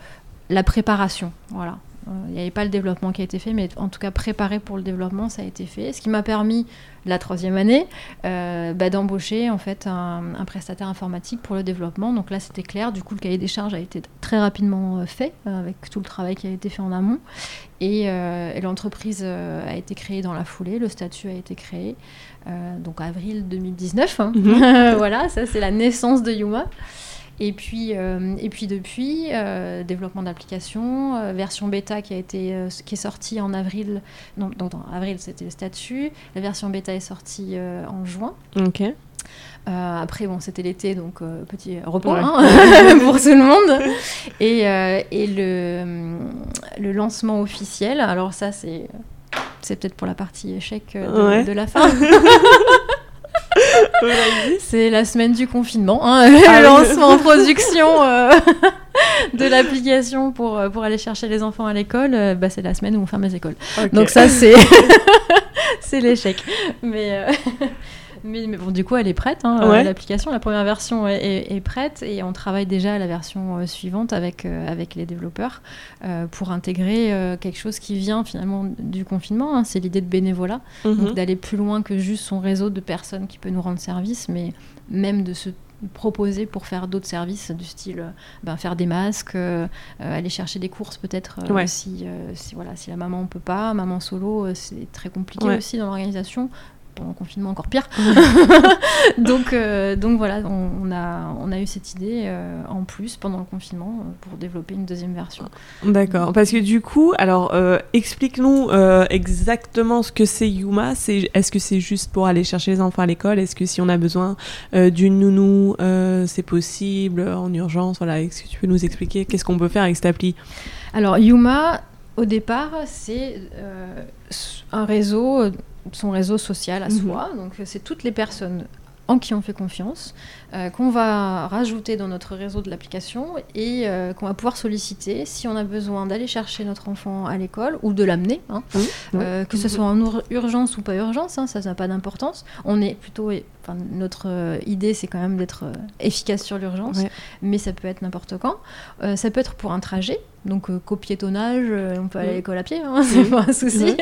Speaker 2: la préparation. Voilà. Euh, Il n'y avait pas le développement qui a été fait, mais en tout cas préparer pour le développement, ça a été fait. Ce qui m'a permis, la troisième année, euh, bah, d'embaucher en fait un, un prestataire informatique pour le développement. Donc là, c'était clair. Du coup, le cahier des charges a été très rapidement euh, fait, euh, avec tout le travail qui a été fait en amont. Et, euh, et l'entreprise euh, a été créée dans la foulée, le statut a été créé, euh, donc avril 2019. hein.
Speaker 1: Mhm.
Speaker 2: voilà, ça c'est la naissance de Yuma. Et puis, euh, et puis depuis, euh, développement d'application, euh, version bêta qui a été qui est sortie en avril. Non, non, non, avril c'était le statut. La version bêta est sortie en juin.
Speaker 1: Ok.
Speaker 2: Euh, après, bon, c'était l'été, donc euh, petit repos
Speaker 1: Ouais.
Speaker 2: hein, pour tout le monde. Et, euh, et le, le lancement officiel, alors ça, c'est c'est peut-être pour la partie échec de,
Speaker 1: Ouais.
Speaker 2: de la fin. c'est la semaine du confinement, hein, le
Speaker 1: Ah oui.
Speaker 2: lancement en production euh, de l'application pour, euh, pour aller chercher les enfants à l'école. euh, bah, c'est la semaine où on ferme les écoles. Donc ça, c'est c'est l'échec. Mais, euh, mais, mais bon, du coup, elle est prête. hein, euh,
Speaker 1: Ouais.
Speaker 2: L'application, la première version est, est- est prête et on travaille déjà à la version euh, suivante avec, euh, avec les développeurs euh, pour intégrer euh, quelque chose qui vient finalement du confinement. hein. c'est l'idée de bénévolat,
Speaker 1: Mhm.
Speaker 2: donc d'aller plus loin que juste son réseau de personnes qui peut nous rendre service, mais même de se proposer pour faire d'autres services du style ben, faire des masques, euh, aller chercher des courses peut-être euh,
Speaker 1: Ouais.
Speaker 2: si, euh, si, voilà, si la maman ne peut pas, maman solo, c'est très compliqué
Speaker 1: Ouais.
Speaker 2: aussi dans l'organisation. Pendant le confinement, encore pire. donc, euh, donc voilà, on, on a, on a eu cette idée euh, en plus pendant le confinement euh, pour développer une deuxième version.
Speaker 1: D'accord. Parce que du coup, alors, euh, explique-nous exactement ce que c'est Yuma. C'est, est-ce que c'est juste pour aller chercher les enfants à l'école? Est-ce que si on a besoin d'une nounou, c'est possible en urgence? Voilà. Est-ce que tu peux nous expliquer qu'est-ce qu'on peut faire avec cette appli?
Speaker 2: Alors Yuma, au départ, c'est un réseau, son réseau social à
Speaker 1: Mhm.
Speaker 2: soi. Donc c'est toutes les personnes en qui on fait confiance, euh, qu'on va rajouter dans notre réseau de l'application et euh, qu'on va pouvoir solliciter si on a besoin d'aller chercher notre enfant à l'école ou de l'amener, hein. Euh, que ce soit en ur- urgence ou pas urgence, hein, ça n'a pas d'importance. On est plutôt notre idée, c'est quand même d'être efficace sur l'urgence, mais ça peut être n'importe quand. ça peut être pour un trajet, donc copiétonnage, on peut aller à l'école à pied, hein, c'est pas un souci.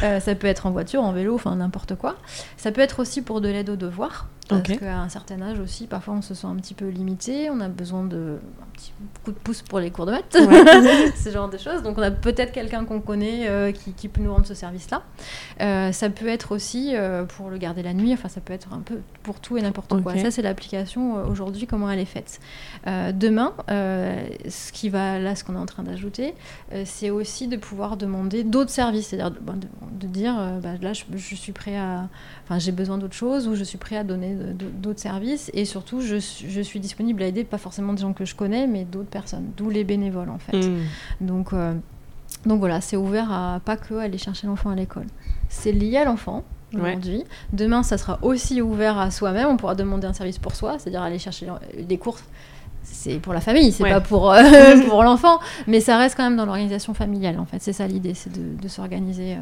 Speaker 2: ça peut être en voiture, en vélo, enfin n'importe quoi. Ça peut être aussi pour de l'aide aux devoirs. Parce qu'à un certain âge aussi, parfois on se sent un petit peu limité, on a besoin de un petit coup de pouce pour les cours de maths, ce genre de choses. Donc on a peut-être quelqu'un qu'on connaît euh, qui, peut nous rendre ce service-là. Euh, ça peut être aussi euh, pour le garder la nuit, enfin ça peut être un peu pour tout et n'importe quoi. Ça c'est l'application aujourd'hui, comment elle est faite. demain, ce qui va là, ce qu'on est en train d'ajouter, c'est aussi de pouvoir demander d'autres services, c'est-à-dire de, dire bah, là je, je, suis prêt à, enfin j'ai besoin d'autre chose ou je suis prêt à donner d'autres services. Et surtout, je, je, suis disponible à aider, pas forcément des gens que je connais, mais d'autres personnes, d'où les bénévoles en fait. Hmm. Donc, euh, donc voilà, c'est ouvert à pas que aller chercher l'enfant à l'école. C'est lié à l'enfant aujourd'hui. Demain, ça sera aussi ouvert à soi-même. On pourra demander un service pour soi, c'est-à-dire aller chercher des courses c'est pour la famille, c'est pas pour, euh, pour l'enfant, mais ça reste quand même dans l'organisation familiale en fait. C'est ça l'idée, c'est de, de s'organiser. Euh,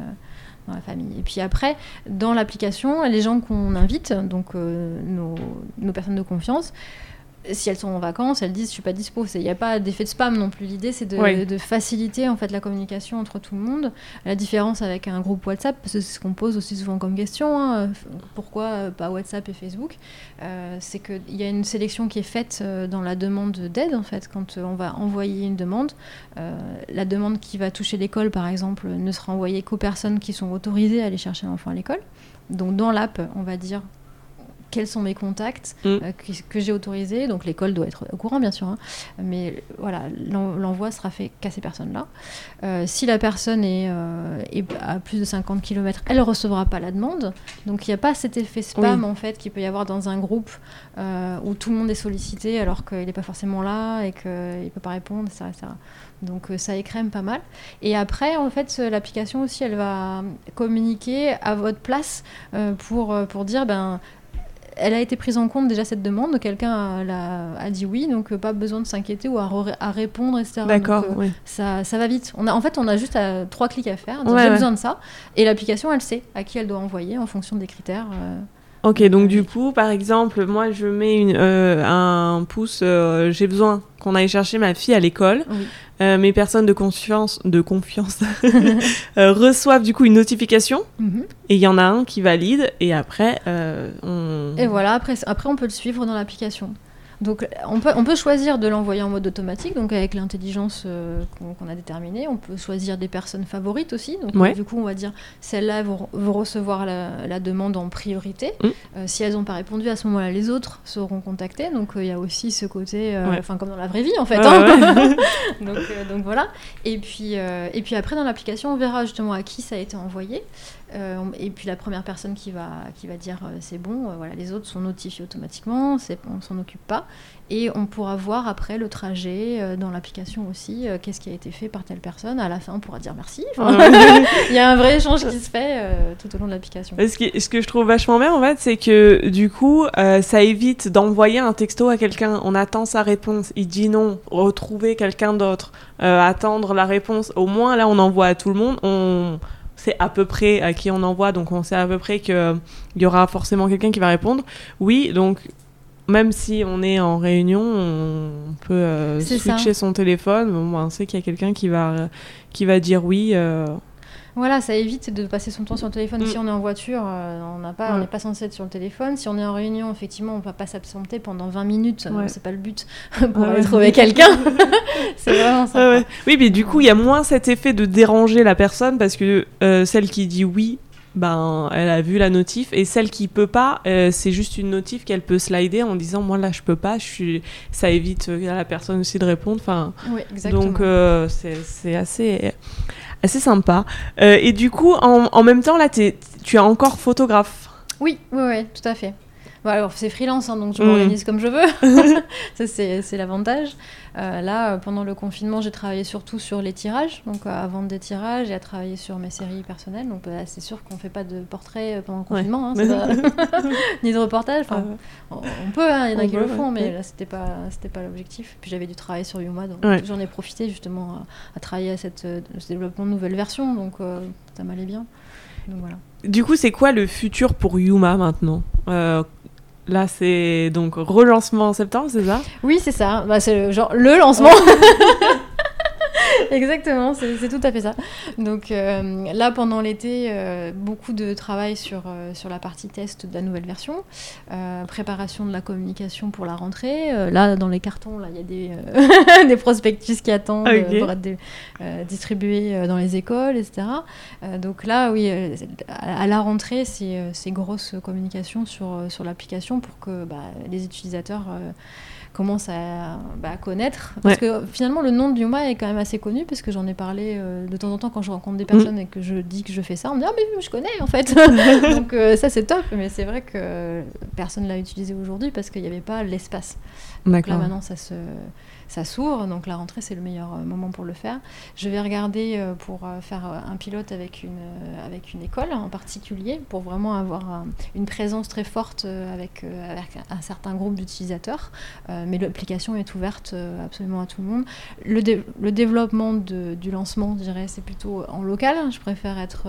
Speaker 2: dans la famille. Et puis après, dans l'application, les gens qu'on invite, donc euh, nos, nos, personnes de confiance, si elles sont en vacances, elles disent je suis pas dispo. Il n'y a pas d'effet de spam non plus. L'idée c'est de, faciliter en fait la communication entre tout le monde. La différence avec un groupe WhatsApp, parce que c'est ce qu'on pose aussi souvent comme question, hein, pourquoi pas WhatsApp et Facebook, euh, c'est qu'il y a une sélection qui est faite euh, dans la demande d'aide en fait quand on va envoyer une demande. Euh, la demande qui va toucher l'école par exemple ne sera envoyée qu'aux personnes qui sont autorisées à aller chercher l'enfant à l'école. Donc dans l'app, on va dire quels sont mes contacts mm. euh, que, j'ai autorisés. Donc l'école doit être au courant, bien sûr. Hein. Mais voilà, l'envoi sera fait qu'à ces personnes-là. Euh, si la personne est, euh, est, à plus de 50 km, elle ne recevra pas la demande. Donc il n'y a pas cet effet spam, en fait, qu'il peut y avoir dans un groupe où tout le monde est sollicité alors qu'il n'est pas forcément là et qu'il ne peut pas répondre, etc. Donc ça écrème pas mal. Et après, en fait, l'application aussi, elle va communiquer à votre place pour, pour dire, ben, elle a été prise en compte déjà cette demande, quelqu'un a, dit oui, donc euh, pas besoin de s'inquiéter ou à, répondre, etc.
Speaker 1: D'accord,
Speaker 2: euh, ça, ça, va vite. On a, en fait, on a juste euh, trois clics à faire, j'ai besoin de ça, et l'application, elle sait à qui elle doit envoyer en fonction des critères.
Speaker 1: Ok, donc du coup, par exemple, moi je mets une, un pouce, j'ai besoin qu'on aille chercher ma fille à l'école. Euh, mes personnes de confiance, de confiance euh, reçoivent du coup une notification mhm. et il y en a un qui valide et après euh, on...
Speaker 2: Et voilà, après, après on peut le suivre dans l'application. Donc on peut, on peut choisir de l'envoyer en mode automatique, donc avec l'intelligence euh, qu'on a déterminée. On peut choisir des personnes favorites aussi. Donc du coup, on va dire celles-là vont, recevoir la, demande en priorité. Mm. Euh, si elles n'ont pas répondu, à ce moment-là, les autres seront contactés. Donc euh, il y a aussi ce côté, enfin comme dans la vraie vie en fait. Hein. donc, donc, voilà. Et puis, et puis après, dans l'application, on verra justement à qui ça a été envoyé. Euh, et puis la première personne qui va, qui va dire euh, c'est bon, euh, voilà, les autres sont notifiés automatiquement, on ne s'en occupe pas. Et on pourra voir après le trajet dans l'application aussi, qu'est-ce qui a été fait par telle personne. À la fin, on pourra dire merci. Il y a un vrai échange qui se fait tout au long de l'application.
Speaker 1: Ce, qui, ce que je trouve vachement bien, en fait, c'est que du coup, ça évite d'envoyer un texto à quelqu'un. On attend sa réponse, il dit non, retrouver quelqu'un d'autre, attendre la réponse. Au moins, là, on envoie à tout le monde. On c'est à peu près à qui on envoie, donc on sait à peu près qu'il y aura forcément quelqu'un qui va répondre. Oui, donc même si on est en réunion, on peut euh, switcher son téléphone. on sait qu'il y a quelqu'un qui va, qui va dire oui. Euh,
Speaker 2: voilà, ça évite de passer son temps sur le téléphone. Mm. Si on est en voiture, euh, on n'a pas, on n'est pas censé être sur le téléphone. Si on est en réunion, effectivement, on ne va pas s'absenter pendant 20 minutes. Ouais. c'est pas le but pour aller trouver quelqu'un. c'est vraiment ça.
Speaker 1: Oui, mais du coup, il y a moins cet effet de déranger la personne parce que euh, celle qui dit oui, ben, elle a vu la notif et celle qui peut pas, euh, c'est juste une notif qu'elle peut slider en disant moi là je peux pas, je suis... ça évite à la personne aussi de répondre. Enfin,
Speaker 2: oui.
Speaker 1: Donc c'est assez assez sympa. Euh, et du coup, en, même temps, là, tu es encore photographe?
Speaker 2: Oui, oui, oui, tout à fait. Alors, c'est freelance, hein, donc je m'organise mm. comme je veux. Ça, c'est l'avantage. Euh, là, euh, pendant le confinement, j'ai travaillé surtout sur les tirages, donc à vendre des tirages et à travailler sur mes séries personnelles. Donc, bah, c'est sûr qu'on ne fait pas de portrait pendant le confinement, hein, ni de reportage. Enfin, on, peut, hein, il y en a qui le font, mais là, c'était pas, c'était pas l'objectif. Puis j'avais dû travailler sur Yuma, donc j'en ai profité justement à, travailler à cette, ce développement de nouvelles versions, donc ça m'allait bien. Donc, voilà.
Speaker 1: Du coup, c'est quoi le futur pour Yuma maintenant? Là, c'est donc relancement en septembre, c'est ça?
Speaker 2: Oui, c'est ça. Bah, c'est le, genre le lancement. Exactement, c'est tout à fait ça. Donc euh, là, pendant l'été, euh, beaucoup de travail sur, euh, sur la partie test de la nouvelle version, préparation de la communication pour la rentrée. là, dans les cartons, il y a des, des prospectus qui attendent pour être distribués dans les écoles, etc. donc là, oui, à, la rentrée, c'est grosse communication sur, sur l'application pour que bah, les utilisateurs commence à, bah, connaître. Parce que finalement, le nom de Yuma est quand même assez connu, parce que j'en ai parlé euh, de temps en temps quand je rencontre des personnes mm. et que je dis que je fais ça. On me dit Ah, mais je connais en fait Donc euh, ça, c'est top, mais c'est vrai que personne ne l'a utilisé aujourd'hui parce qu'il n'y avait pas l'espace. Là, maintenant, ça se ça s'ouvre, donc la rentrée c'est le meilleur euh, moment pour le faire. Je vais regarder euh, pour euh, faire un pilote avec une, avec une école en particulier, pour vraiment avoir une présence très forte avec, avec un certain groupe d'utilisateurs. mais l'application est ouverte absolument à tout le monde. Le, le développement du lancement, je dirais, c'est plutôt en local. Je préfère être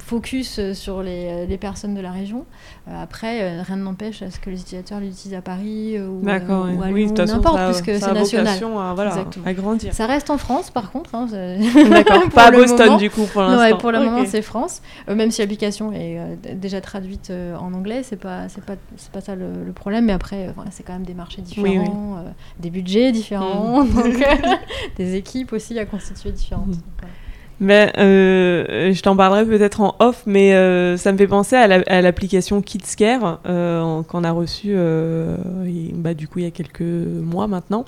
Speaker 2: focus euh, sur les, euh, les, personnes de la région. Euh, après, rien ne n'empêche à ce que les utilisateurs l'utilisent à Paris ou, à Lyon, n'importe, puisque c'est national.
Speaker 1: À, voilà, à grandir.
Speaker 2: Ça reste en France, par contre. Hein,
Speaker 1: D'accord, pas à Boston, du coup, pour l'instant.
Speaker 2: pour le moment, c'est France. même si l'application est déjà traduite en anglais, c'est pas, c'est pas, c'est pas ça le, problème. Mais après, voilà, c'est quand même des marchés différents, des budgets différents, mm. donc, des équipes aussi à constituer différentes. Mm.
Speaker 1: Ben, euh, je t'en parlerai peut-être en off, mais euh, ça me fait penser à l'application KidsCare euh, qu'on a reçue bah, du coup il y a quelques mois maintenant,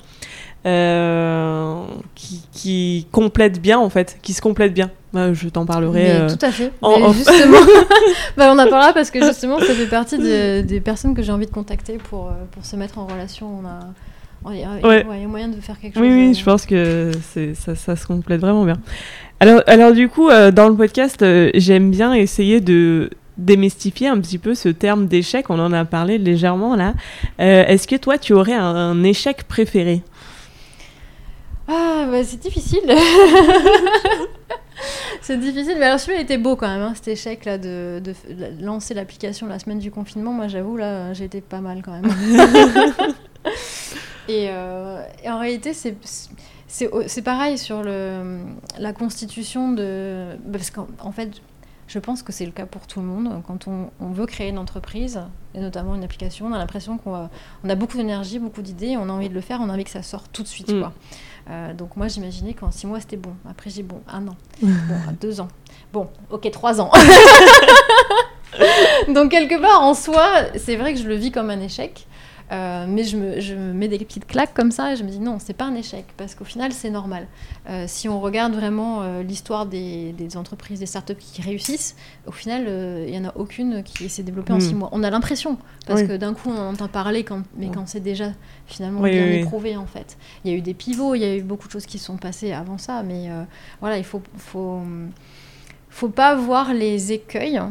Speaker 1: qui, qui, complète bien en fait, qui se complète bien. Bah, je t'en parlerai.
Speaker 2: tout à fait. En Justement, bah, on en parlera parce que justement ça fait partie des personnes que j'ai envie de contacter pour, pour se mettre en relation. On a il y, a, moyen de faire quelque chose.
Speaker 1: Oui, oui, je pense que ça, ça se complète vraiment bien. Alors, alors du coup, euh, dans le podcast, euh, j'aime bien essayer de démystifier un petit peu ce terme d'échec. On en a parlé légèrement là. Euh, est-ce que toi, tu aurais un, échec préféré?
Speaker 2: Ah, bah, c'est difficile. c'est difficile, mais alors celui-là était beau quand même, hein, cet échec là de, de, lancer l'application la semaine du confinement. Moi, j'avoue là, j'ai été pas mal quand même. et, et, en réalité, c'est c'est pareil sur le, la constitution de... Parce qu'en fait, je pense que c'est le cas pour tout le monde. Quand on, veut créer une entreprise, et notamment une application, on a l'impression qu'on a, beaucoup d'énergie, beaucoup d'idées, on a envie de le faire, on a envie que ça sorte tout de suite. Mm. Quoi. Euh, donc moi, j'imaginais qu'en six mois, c'était bon. Après, j'ai bon, un an. bon, deux ans. Bon, ok, trois ans. donc quelque part, en soi, c'est vrai que je le vis comme un échec. Euh, mais je me, je mets des petites claques comme ça et je me dis non, c'est pas un échec parce qu'au final c'est normal. Euh, si on regarde vraiment euh, l'histoire des, des, entreprises, des startups qui réussissent, au final il n'y en a aucune qui s'est développée en hmm. six mois. On a l'impression parce que d'un coup on entend parler, quand, mais quand c'est déjà finalement bien éprouvé en fait. Il y a eu des pivots, il y a eu beaucoup de choses qui sont passées avant ça, mais voilà, il faut, faut, faut pas voir les écueils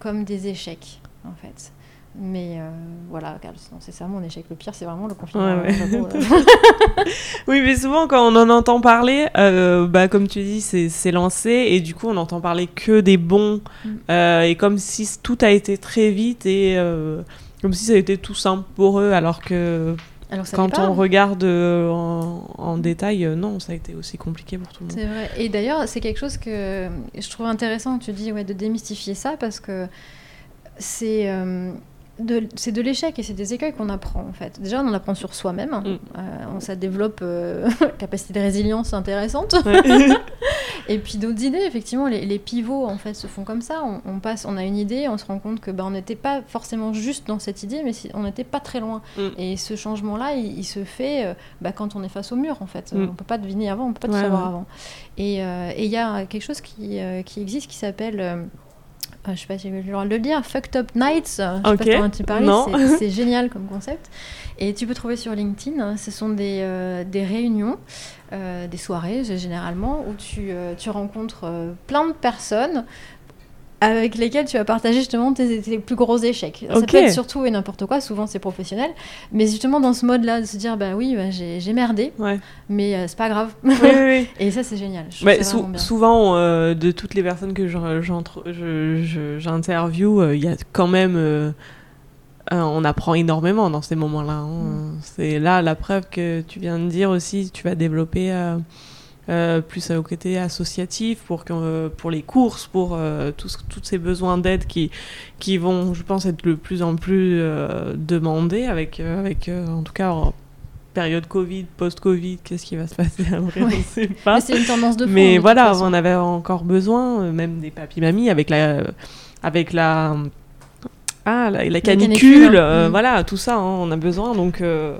Speaker 2: comme des échecs en fait. Mais euh, voilà, c'est ça mon échec. Le pire, c'est vraiment le confinement. Euh.
Speaker 1: oui, mais souvent, quand on en entend parler, euh, bah, comme tu dis, c'est lancé et du coup, on n'entend parler que des bons. Mm. et comme si tout a été très vite et comme si ça a été tout simple pour eux, alors que alors quand on regarde en, en, détail, non, ça a été aussi compliqué pour tout le monde.
Speaker 2: C'est vrai. Et d'ailleurs, c'est quelque chose que je trouve intéressant, tu dis, ouais, de démystifier ça parce que c'est c'est de l'échec et c'est des écueils qu'on apprend en fait. Déjà, on en apprend sur soi-même. Mm. Euh, ça développe euh, capacité de résilience intéressante. et puis d'autres idées, effectivement, les, pivots en fait se font comme ça. On, passe, on a une idée, on se rend compte que ben, on n'était pas forcément juste dans cette idée, mais on n'était pas très loin. Mm. Et ce changement-là, il, se fait euh, bah, quand on est face au mur en fait. Mm. On peut pas deviner avant, on peut pas tout savoir avant. Et il y a quelque chose qui, qui existe qui s'appelle je sais pas si j'ai le droit de le dire, Fucked Up Nights, je sais pas comment tu parlais, c'est génial comme concept. Et tu peux trouver sur LinkedIn, hein, ce sont des, euh, des réunions, euh, des soirées généralement, où tu, euh, tu rencontres plein de personnes avec lesquels tu vas partager justement tes, plus gros échecs. Ça peut être surtout et n'importe quoi, souvent c'est professionnel, mais justement dans ce mode-là, de se dire bah oui, bah, j'ai merdé, mais euh, c'est pas grave. et ça c'est génial.
Speaker 1: souvent, euh, de toutes les personnes que j'interview, euh, il y a quand même on apprend énormément dans ces moments-là. hein.
Speaker 2: Mm.
Speaker 1: C'est là la preuve que tu viens de dire aussi, tu vas développer euh, plus au côté associatif pour, que, euh, pour les courses, pour euh, tous tous ces besoins d'aide qui, qui vont, je pense, être de plus en plus demandés avec, avec en tout cas, en période Covid, post-Covid, qu'est-ce qui va se passer après,
Speaker 2: Ouais.
Speaker 1: on ne sait pas.
Speaker 2: Mais c'est une tendance de fond.
Speaker 1: Mais voilà, on avait encore besoin, même des papy-mamies, avec la, avec la, ah, la, la canicule,
Speaker 2: canicule,
Speaker 1: euh,
Speaker 2: mm.
Speaker 1: voilà, tout ça, hein, on a besoin, donc euh,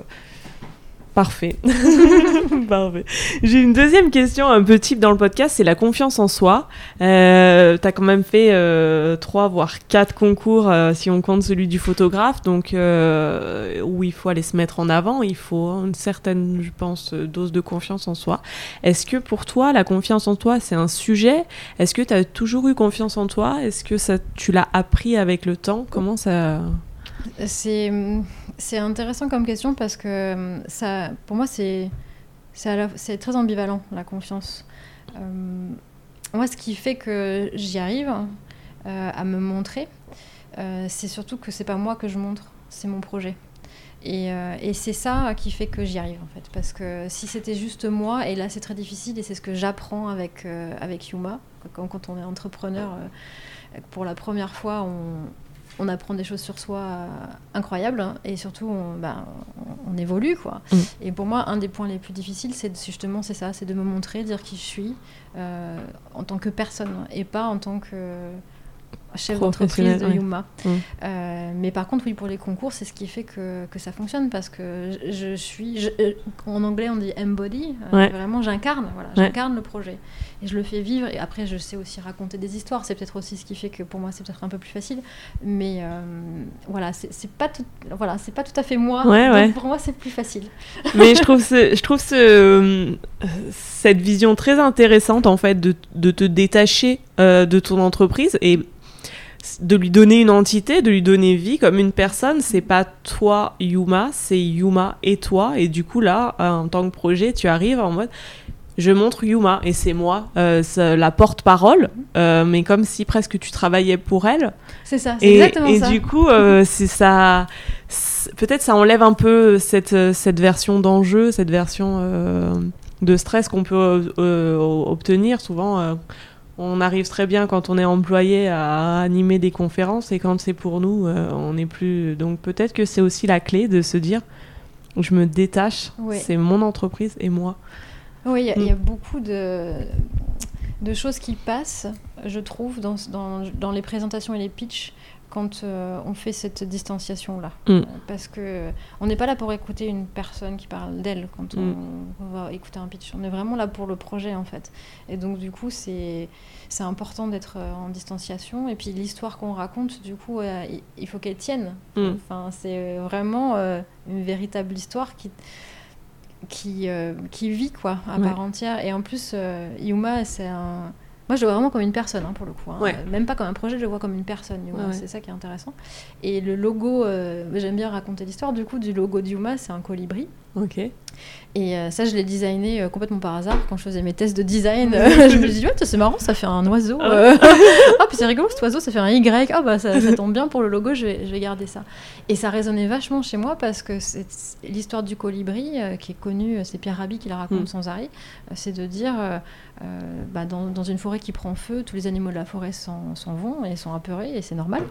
Speaker 1: parfait. parfait. J'ai une deuxième question un peu type dans le podcast, c'est la confiance en soi. Euh, tu as quand même fait euh, trois, voire quatre concours, euh, si on compte celui du photographe, donc euh, où il faut aller se mettre en avant, il faut une certaine, je pense, dose de confiance en soi. Est-ce que pour toi, la confiance en toi, c'est un sujet? Est-ce que tu as toujours eu confiance en toi? Est-ce que ça, tu l'as appris avec le temps? Comment ça...
Speaker 2: C'est intéressant comme question parce que hum, ça, pour moi, c'est très ambivalent, la confiance. Euh, moi, ce qui fait que j'y arrive euh, à me montrer, euh, c'est surtout que c'est pas moi que je montre, c'est mon projet. Et, euh, et c'est ça qui fait que j'y arrive en fait. Parce que si c'était juste moi, et là c'est très difficile, et c'est ce que j'apprends avec, avec Yuma, quand, quand on est entrepreneur, pour la première fois, on, on apprend des choses sur soi euh, incroyables, hein, et surtout on, on, on évolue. quoi.
Speaker 1: Mm.
Speaker 2: Et pour moi, un des points les plus difficiles, c'est justement c'est ça, c'est de me montrer, dire qui je suis euh, en tant que personne, et pas en tant que chef d'entreprise de
Speaker 1: ouais.
Speaker 2: Yuma.
Speaker 1: Mm.
Speaker 2: Euh, mais par contre, oui, pour les concours, c'est ce qui fait que, que ça fonctionne parce que je, suis. je- euh, en anglais, on dit embody. euh. Vraiment, j'incarne. Voilà, j'incarne le projet. Et je le fais vivre. Et après, je sais aussi raconter des histoires. C'est peut-être aussi ce qui fait que pour moi, c'est peut-être un peu plus facile. Mais euh, voilà, c'est pas, tout, voilà, c'est pas tout à fait moi. Donc. Pour moi, c'est plus facile.
Speaker 1: Mais je trouve, ce, je trouve ce, cette vision très intéressante, en fait, de, de te détacher de ton entreprise et de lui donner une entité, de lui donner vie comme une personne. C'est pas toi, Yuma, c'est Yuma et toi. Et du coup, là, euh, en tant que projet, tu arrives en mode. Je montre Yuma et c'est moi, euh, la porte-parole, euh, mais comme si presque tu travaillais pour elle.
Speaker 2: C'est ça, c'est
Speaker 1: Et,
Speaker 2: exactement
Speaker 1: et
Speaker 2: ça.
Speaker 1: du coup, euh, c'est ça. Peut-être ça enlève un peu cette, cette version d'enjeu, cette version de stress qu'on peut obtenir. Souvent, on arrive très bien quand on est employé à animer des conférences et quand c'est pour nous, euh, on n'est plus. Donc peut-être que c'est aussi la clé de se dire je me détache,
Speaker 2: Ouais.
Speaker 1: c'est mon entreprise et moi.
Speaker 2: Oui, il y a-
Speaker 1: Mm.
Speaker 2: il y, a beaucoup de, de choses qui passent, je trouve, dans, dans, dans les présentations et les pitchs quand euh, on fait cette distanciation-là.
Speaker 1: Mm.
Speaker 2: Parce que on n'est pas là pour écouter une personne qui parle d'elle quand on,
Speaker 1: Mm.
Speaker 2: on va écouter un pitch. On est vraiment là pour le projet, en fait. Et donc, du coup, c'est important d'être euh, en distanciation. Et puis, l'histoire qu'on raconte, du coup, euh, il, faut qu'elle tienne.
Speaker 1: Mm.
Speaker 2: Enfin, c'est vraiment euh, une véritable histoire qui qui, qui vit quoi à
Speaker 1: Ouais.
Speaker 2: part entière et en plus Yuma c'est un moi je le vois vraiment comme une personne hein, pour le coup hein.
Speaker 1: Ouais.
Speaker 2: Même pas comme un projet je le vois comme une personne
Speaker 1: Ouais,
Speaker 2: c'est ça qui est intéressant et le logo euh, j'aime bien raconter l'histoire du coup du logo de Yuma c'est un colibri
Speaker 1: Ok.
Speaker 2: Et euh, ça je l'ai designé euh, complètement par hasard quand je faisais mes tests de design euh, je me suis dit ouais, c'est marrant ça fait un oiseau euh. ah puis c'est rigolo cet oiseau ça fait un Y ah bah ça, ça tombe bien pour le logo je vais, je vais garder ça et ça résonnait vachement chez moi parce que l'histoire du colibri qui est connue, c'est Pierre Rabhi qui la raconte
Speaker 1: Mm.
Speaker 2: sans arrêt. c'est de dire, euh, bah, dans, dans une forêt qui prend feu, tous les animaux de la forêt s'en vont et sont apeurés et c'est normal.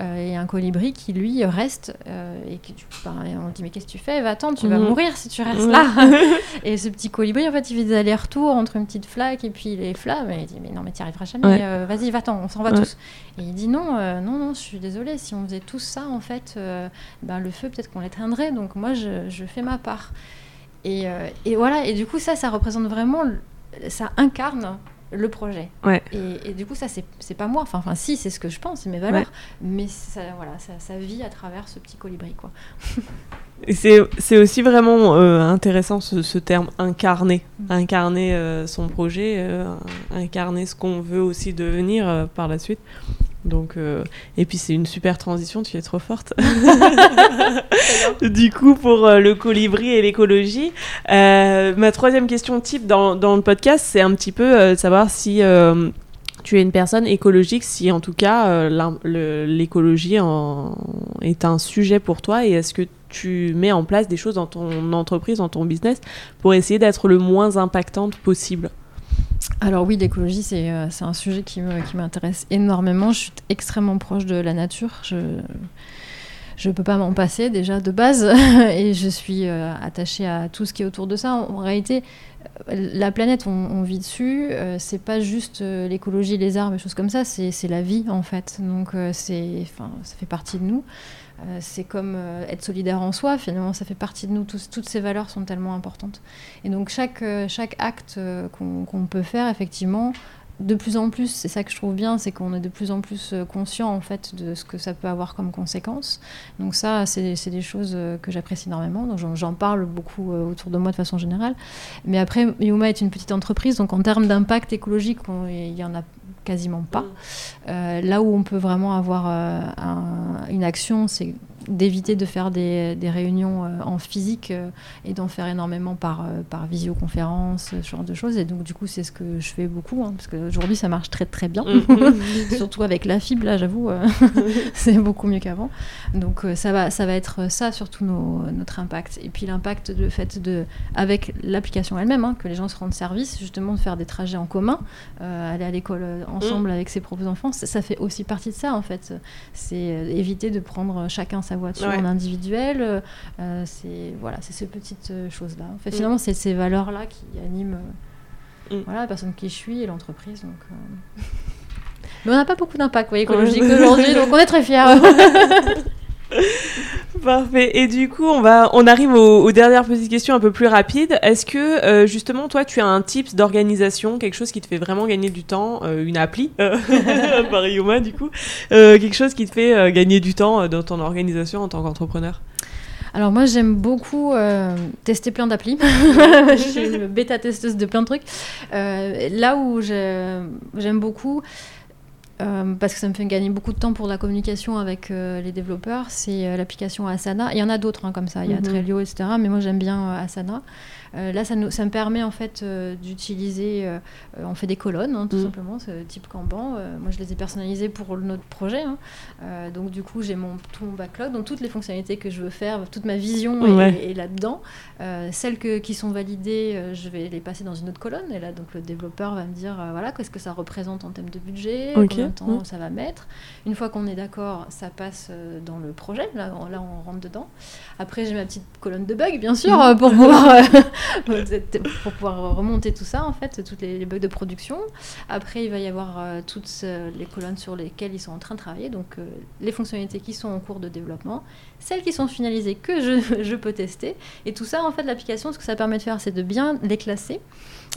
Speaker 2: Euh, et un colibri qui lui reste euh, et qui, bah, on dit mais qu'est-ce que tu fais? Va-t'en, tu vas
Speaker 1: Mhm.
Speaker 2: mourir si tu restes
Speaker 1: Mhm.
Speaker 2: là. et ce petit colibri en fait il fait des allers-retours entre une petite flaque et puis les flammes et il dit mais non mais tu n'y arriveras jamais.
Speaker 1: Ouais.
Speaker 2: euh, Vas-y va-t'en, on s'en va
Speaker 1: Ouais.
Speaker 2: tous. Et il dit non, euh, non, non, je suis désolée, si on faisait tout ça, en fait, euh, ben, le feu, peut-être qu'on l'éteindrait, donc moi, je, je fais ma part. Et, et voilà, et du coup, ça, ça représente vraiment, ça incarne le projet.
Speaker 1: Ouais.
Speaker 2: Et, et du coup, ça, c'est pas moi, enfin, enfin si, c'est ce que je pense, c'est mes valeurs, mais ça, voilà, ça, ça vit à travers ce petit colibri, quoi.
Speaker 1: C'est aussi vraiment euh, intéressant ce, ce terme incarner,
Speaker 2: Mm.
Speaker 1: incarner euh, son projet, euh, incarner ce qu'on veut aussi devenir par la suite. Donc, euh, et puis c'est une super transition, tu es trop forte. du coup, pour euh, le colibri et l'écologie, euh, ma troisième question type dans, dans le podcast, c'est un petit peu savoir si tu es une personne écologique si en tout cas l'écologie est un sujet pour toi et est-ce que tu mets en place des choses dans ton entreprise, dans ton business pour essayer d'être le moins impactante possible?
Speaker 2: Alors oui, l'écologie, c'est un sujet qui m'intéresse énormément. Je suis extrêmement proche de la nature. Je, je peux pas m'en passer déjà de base et je suis euh, attachée à tout ce qui est autour de ça. En, réalité, euh, la planète, on, vit dessus. Euh, c'est pas juste l'écologie, les arbres, et choses comme ça. C'est la vie en fait. Donc c'est, ça fait partie de nous. C'est comme être solidaire en soi, finalement, ça fait partie de nous. toutes ces valeurs sont tellement importantes. Et donc, chaque, chaque acte qu'on peut faire, effectivement, de plus en plus, c'est ça que je trouve bien, c'est qu'on est de plus en plus euh, conscient en fait de ce que ça peut avoir comme conséquence. Donc ça, c'est des choses euh, que j'apprécie énormément. Donc j'en parle beaucoup euh, autour de moi de façon générale. Mais après, Yuma est une petite entreprise, donc en termes d'impact écologique, il y en a quasiment pas. Mm. là où on peut vraiment avoir une action, c'est d'éviter de faire des, réunions euh, en physique euh, et d'en faire énormément par, euh, par visioconférence, ce genre de choses. Et donc, du coup, c'est ce que je fais beaucoup, hein, parce qu'aujourd'hui, ça marche très très bien. Mm. Surtout avec la fibre, là, j'avoue, c'est beaucoup mieux qu'avant. Donc, ça, va, ça va être ça, surtout notre impact. Et puis, l'impact, le fait de, avec l'application elle-même, hein, que les gens se rendent service, justement, de faire des trajets en commun, aller à l'école ensemble mm. avec ses propres enfants, ça, ça, fait aussi partie de ça, en fait. C'est éviter de prendre chacun sa voiture en individuel. Euh, c'est voilà, c'est ces petites euh, choses-là. En fait, mm. finalement, c'est ces valeurs-là qui animent euh, mm. voilà, la personne qui je suis et l'entreprise. Donc, Mais on n'a pas beaucoup d'impact écologique aujourd'hui, donc on est très fiers.
Speaker 1: Parfait. Et du coup, on va, on arrive aux, dernières petites questions un peu plus rapides. Est-ce que euh, justement, toi, tu as un tips d'organisation, quelque chose qui te fait vraiment gagner du temps, euh, une appli, euh, par Yuma, du coup, quelque chose qui te fait gagner du temps dans ton organisation en tant qu'entrepreneur?
Speaker 2: Alors moi j'aime beaucoup tester plein d'applis. je suis une bêta testeuse de plein de trucs. là où j'aime beaucoup, euh, parce que ça me fait gagner beaucoup de temps pour la communication avec euh, les développeurs, c'est euh, l'application Asana. Il y en a d'autres hein, comme ça, il y a mhm. Trello, etc. Mais moi j'aime bien Asana. Euh, là, ça, ça, me permet en fait euh, d'utiliser. Euh, on fait des colonnes, hein, tout mm. simplement, ce type Kanban. moi, je les ai personnalisées pour notre projet. Hein. donc, du coup, j'ai mon, tout mon backlog. Donc, toutes les fonctionnalités que je veux faire, toute ma vision est, là-dedans. celles que, qui sont validées, je vais les passer dans une autre colonne. Et là, donc, le développeur va me dire voilà, qu'est-ce que ça représente en termes de budget, combien de temps mm. ça va mettre. Une fois qu'on est d'accord, ça passe dans le projet. Là, là, on rentre dedans. Après, j'ai ma petite colonne de bugs, bien sûr, mm. pour pouvoir pour pouvoir remonter tout ça, en fait, toutes les, bugs de production. Après, il va y avoir euh, toutes euh, les colonnes sur lesquelles ils sont en train de travailler, donc euh, les fonctionnalités qui sont en cours de développement, celles qui sont finalisées que je, je peux tester. Et tout ça, en fait, l'application, ce que ça permet de faire, c'est de bien les classer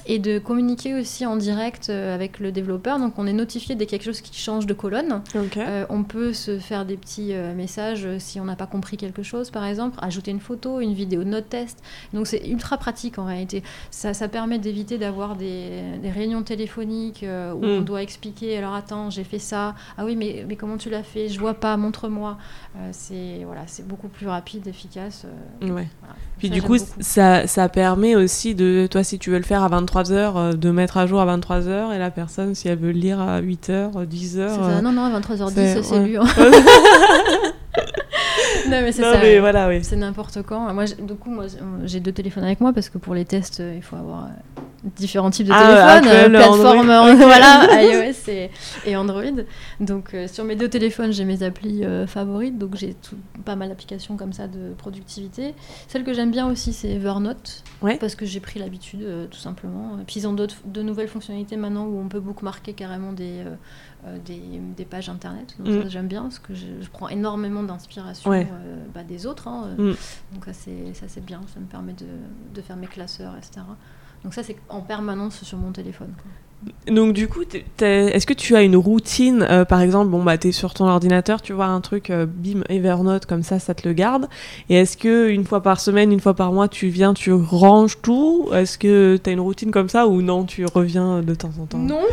Speaker 2: et de communiquer aussi en direct euh, avec le développeur. Donc on est notifié dès quelque chose qui change de colonne. Euh, on peut se faire des petits euh, messages si on n'a pas compris quelque chose, par exemple, ajouter une photo, une vidéo note test. Donc c'est ultra pratique en réalité. Ça, ça permet d'éviter d'avoir des, réunions téléphoniques où on hmm. doit expliquer. Alors attends, j'ai fait ça. Ah oui, mais, mais comment tu l'as fait? Je vois pas. Montre-moi. c'est voilà, beaucoup plus rapide, efficace.
Speaker 1: ouais. Puis du coup, ça, ça permet aussi de toi si tu veux le faire à 23h, euh, de mettre à jour à 23h et la personne, si elle veut le lire à 8h, 10h.
Speaker 2: Euh, non, non, à 23h10, c'est lu. Hein. non, mais c'est ça. voilà, oui. C'est n'importe quand. Moi, du coup, moi, j'ai deux téléphones avec moi parce que pour les tests, euh, il faut avoir différents types de ah, téléphones, plateformes, voilà, iOS et, Android. Donc, sur mes deux téléphones, j'ai mes applis favorites. Donc, j'ai pas mal d'applications comme ça de productivité. Celle que j'aime bien aussi, c'est Evernote. Parce que j'ai pris l'habitude, tout simplement. Puis, ils ont de nouvelles fonctionnalités maintenant où on peut bookmarker carrément des, euh, des, pages internet. Donc mm. j'aime bien parce que je, prends énormément d'inspiration euh, bah, des autres. Hein, euh. mm. Donc ça c'est bien, ça me permet de, de, faire mes classeurs, etc. Donc ça c'est en permanence sur mon téléphone.
Speaker 1: Donc du coup, est-ce que tu as une routine euh, Par exemple, bon bah t'es sur ton ordinateur, tu vois un truc, euh, bim, Evernote comme ça, ça te le garde. Et est-ce que une fois par semaine, une fois par mois, tu viens, tu ranges tout? Est-ce que tu as une routine comme ça ou non Tu reviens de temps en temps?
Speaker 2: Non,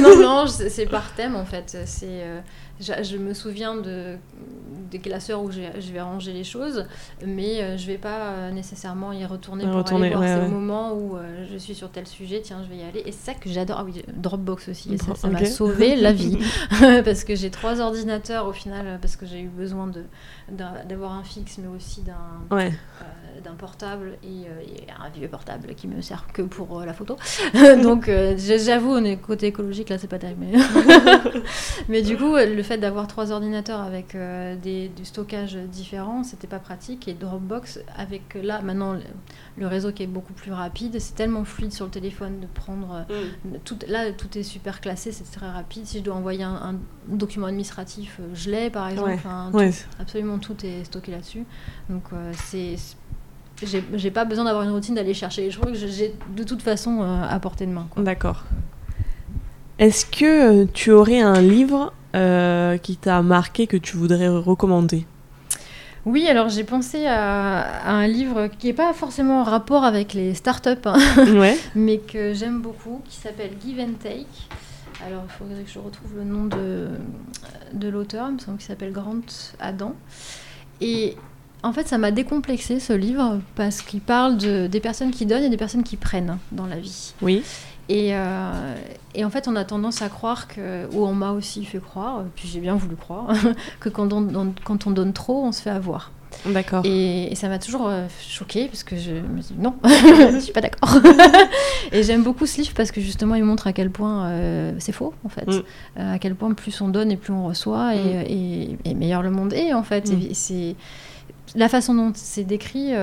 Speaker 2: non, non, c'est par thème en fait. C'est euh, je me souviens de, des classeurs où je vais ranger les choses, mais euh, je vais pas euh, nécessairement y retourner pour aller voir ouais, moment où euh, je suis sur tel sujet, tiens, je vais y aller. Et c'est ça que j'adore. Ah oui, Dropbox aussi, ça m'a sauvé la vie. parce que j'ai trois ordinateurs au final, parce que j'ai eu besoin d'avoir un fixe, mais aussi d'un d'un portable et, un vieux portable qui me sert que pour la photo. Donc j'avoue, on est côté écologique, là c'est pas terrible. Mais, mais du coup, le fait d'avoir trois ordinateurs avec des du stockage différent, c'était pas pratique. Et Dropbox, avec là maintenant le, réseau qui est beaucoup plus rapide, c'est tellement fluide sur le téléphone de prendre. Mm. Tout, là, tout est super classé, c'est très rapide. Si je dois envoyer un, document administratif, euh, je l'ai par exemple. absolument tout est stocké là-dessus. Donc euh, c'est j'ai pas besoin d'avoir une routine d'aller chercher. Je crois que j'ai de toute façon euh, à portée de main.
Speaker 1: D'accord. Est-ce que tu aurais un livre euh, qui t'a marqué, que tu voudrais recommander?
Speaker 2: Oui, alors j'ai pensé à, un livre qui n'est pas forcément en rapport avec les startups, hein, mais que j'aime beaucoup, qui s'appelle Give and Take. Alors il faudrait que je retrouve le nom de, de l'auteur, il me semble qu'il s'appelle Grant Adam. Et en fait, ça m'a décomplexé ce livre parce qu'il parle de, des personnes qui donnent et des personnes qui prennent dans la vie.
Speaker 1: Oui.
Speaker 2: Euh, et, en fait, on a tendance à croire que, ou on m'a aussi fait croire, puis j'ai bien voulu croire, que quand on, donne, quand on donne trop, on se fait avoir.
Speaker 1: D'accord.
Speaker 2: Et, ça m'a toujours euh, choquée parce que je me dis non, je suis pas d'accord. et j'aime beaucoup ce livre parce que justement, il montre à quel point euh, c'est faux en fait, mm. à quel point plus on donne et plus on reçoit et, mm. meilleur le monde est en fait. Mm. c'est la façon dont c'est décrit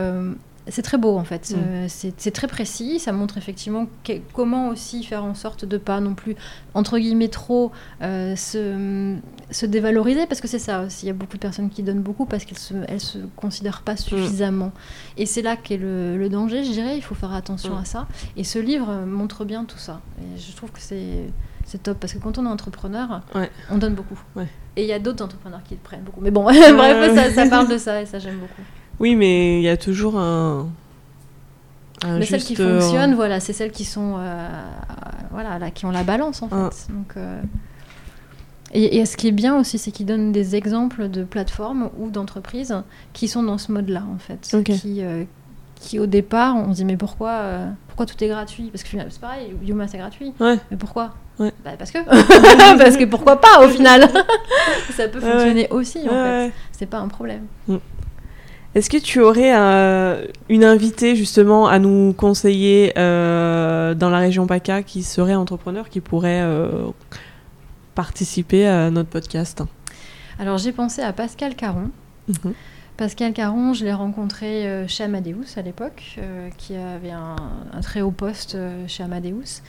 Speaker 2: c'est très beau en fait, mm. euh, c'est très précis, ça montre effectivement comment aussi faire en sorte de pas non plus, entre guillemets, trop euh, se, se, dévaloriser, parce que c'est ça aussi, il y a beaucoup de personnes qui donnent beaucoup parce qu'elles se, elles se considèrent pas suffisamment. Et c'est là qu'est le, le, danger, je dirais, il faut faire attention mm. à ça. Et ce livre montre bien tout ça. Et je trouve que c'est c'est top parce que quand on est entrepreneur, on donne beaucoup. Et il y a d'autres entrepreneurs qui prennent beaucoup. Mais bon, bref, ça, ça, parle de ça et ça j'aime beaucoup.
Speaker 1: Oui, mais il y a toujours un.
Speaker 2: mais celles qui euh, fonctionnent, voilà, c'est celles qui sont, euh, voilà, là, qui ont la balance en fait. Donc, euh, et, ce qui est bien aussi, c'est qu'ils donnent des exemples de plateformes ou d'entreprises qui sont dans ce mode-là en fait, qui, qui au départ, on se dit mais pourquoi, pourquoi tout est gratuit? Parce que c'est pareil, Yuma c'est gratuit.
Speaker 1: Ouais.
Speaker 2: Mais pourquoi? Bah, parce que parce que pourquoi pas au final? Ça peut fonctionner aussi en fait c'est pas un problème mm.
Speaker 1: Est-ce que tu aurais euh, une invitée justement à nous conseiller euh, dans la région PACA qui serait entrepreneur, qui pourrait euh, participer à notre podcast?
Speaker 2: Alors j'ai pensé à Pascal Caron. Mhm. Pascal Caron, je l'ai rencontré chez Amadeus à l'époque, qui avait un, très haut poste chez Amadeus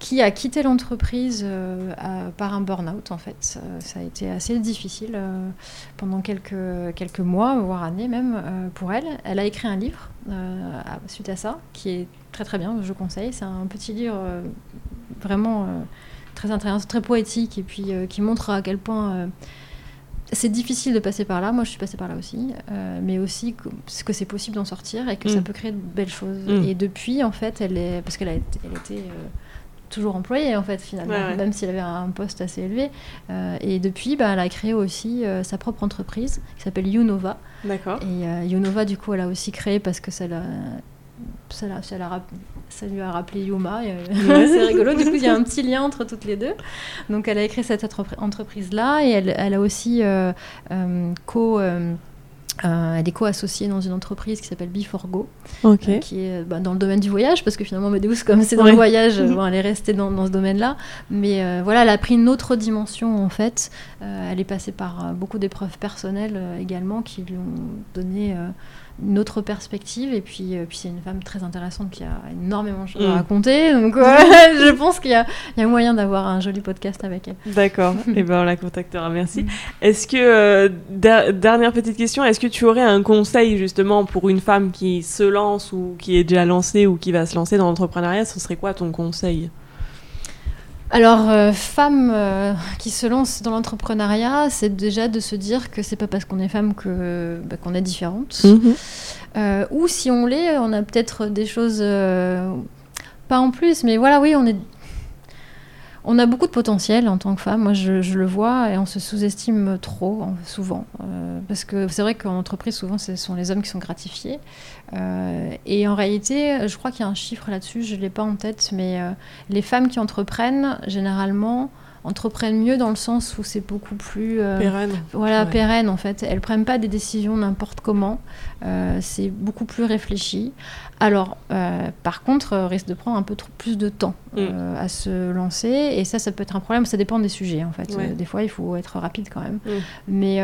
Speaker 2: qui a quitté l'entreprise euh, par un burn-out en fait. Euh, ça a été assez difficile euh, pendant quelques, quelques mois, voire années même, pour elle. Elle a écrit un livre suite à ça, qui est très très bien, je conseille. C'est un petit livre vraiment très intéressant, très poétique, et puis qui montre à quel point c'est difficile de passer par là. Moi, je suis passée par là aussi, mais aussi que, que c'est possible d'en sortir et que ça mm. peut créer de belles choses. Mm. Et depuis, en fait, elle est parce qu'elle a, elle était toujours employée en fait finalement, même s'il avait un poste assez élevé. Euh, et depuis, bah, elle a créé aussi euh, sa propre entreprise qui s'appelle Unova.
Speaker 1: D'accord.
Speaker 2: Et euh, Unova, du coup, elle a aussi créé parce que ça l'a ça, ça, ça, lui a rappelé Yuma. c'est rigolo. Du coup, il y a un petit lien entre toutes les deux. Donc, elle a créé cette entreprise-là et elle, elle a aussi co euh, elle est co-associée dans une entreprise qui s'appelle Biforgo,
Speaker 1: euh,
Speaker 2: qui est bah, dans le domaine du voyage, parce que finalement, Medus, comme c'est dans le voyage, elle est restée dans, dans ce domaine-là. Mais euh, voilà, elle a pris une autre dimension, en fait. elle est passée par beaucoup d'épreuves personnelles également, qui lui ont donné une autre perspective. Et puis, puis c'est une femme très intéressante qui a énormément de choses à mm. raconter. Donc, je pense qu'il y, y, a moyen d'avoir un joli podcast avec elle.
Speaker 1: D'accord. et eh ben, on la contactera. Merci. Est-ce que, dernière petite question, est-ce que tu aurais un conseil justement pour une femme qui se lance ou qui est déjà lancée ou qui va se lancer dans l'entrepreneuriat Ce serait quoi ton conseil?
Speaker 2: Alors, euh, femme euh, qui se lance dans l'entrepreneuriat, c'est déjà de se dire que c'est pas parce qu'on est femme que bah, qu'on est différente. Mhm. Euh, ou si on l'est, on a peut-être des choses pas en plus, mais voilà, oui, on est on a beaucoup de potentiel en tant que femme, moi je, le vois, et on se sous-estime trop souvent. Euh, parce que c'est vrai qu'en entreprise, souvent, ce sont les hommes qui sont gratifiés. Euh, et en réalité, je crois qu'il y a un chiffre là-dessus, je ne l'ai pas en tête, mais euh, les femmes qui entreprennent, généralement, entreprennent mieux dans le sens où c'est beaucoup plus
Speaker 1: euh, pérenne.
Speaker 2: Voilà, pérenne en fait. Elles prennent pas des décisions n'importe comment. Euh, c'est beaucoup plus réfléchi. Alors, euh, par contre, risque de prendre un peu trop, plus de temps mm. à se lancer. Et ça, ça peut être un problème. Ça dépend des sujets en fait. des fois, il faut être rapide quand même. Mm. Mais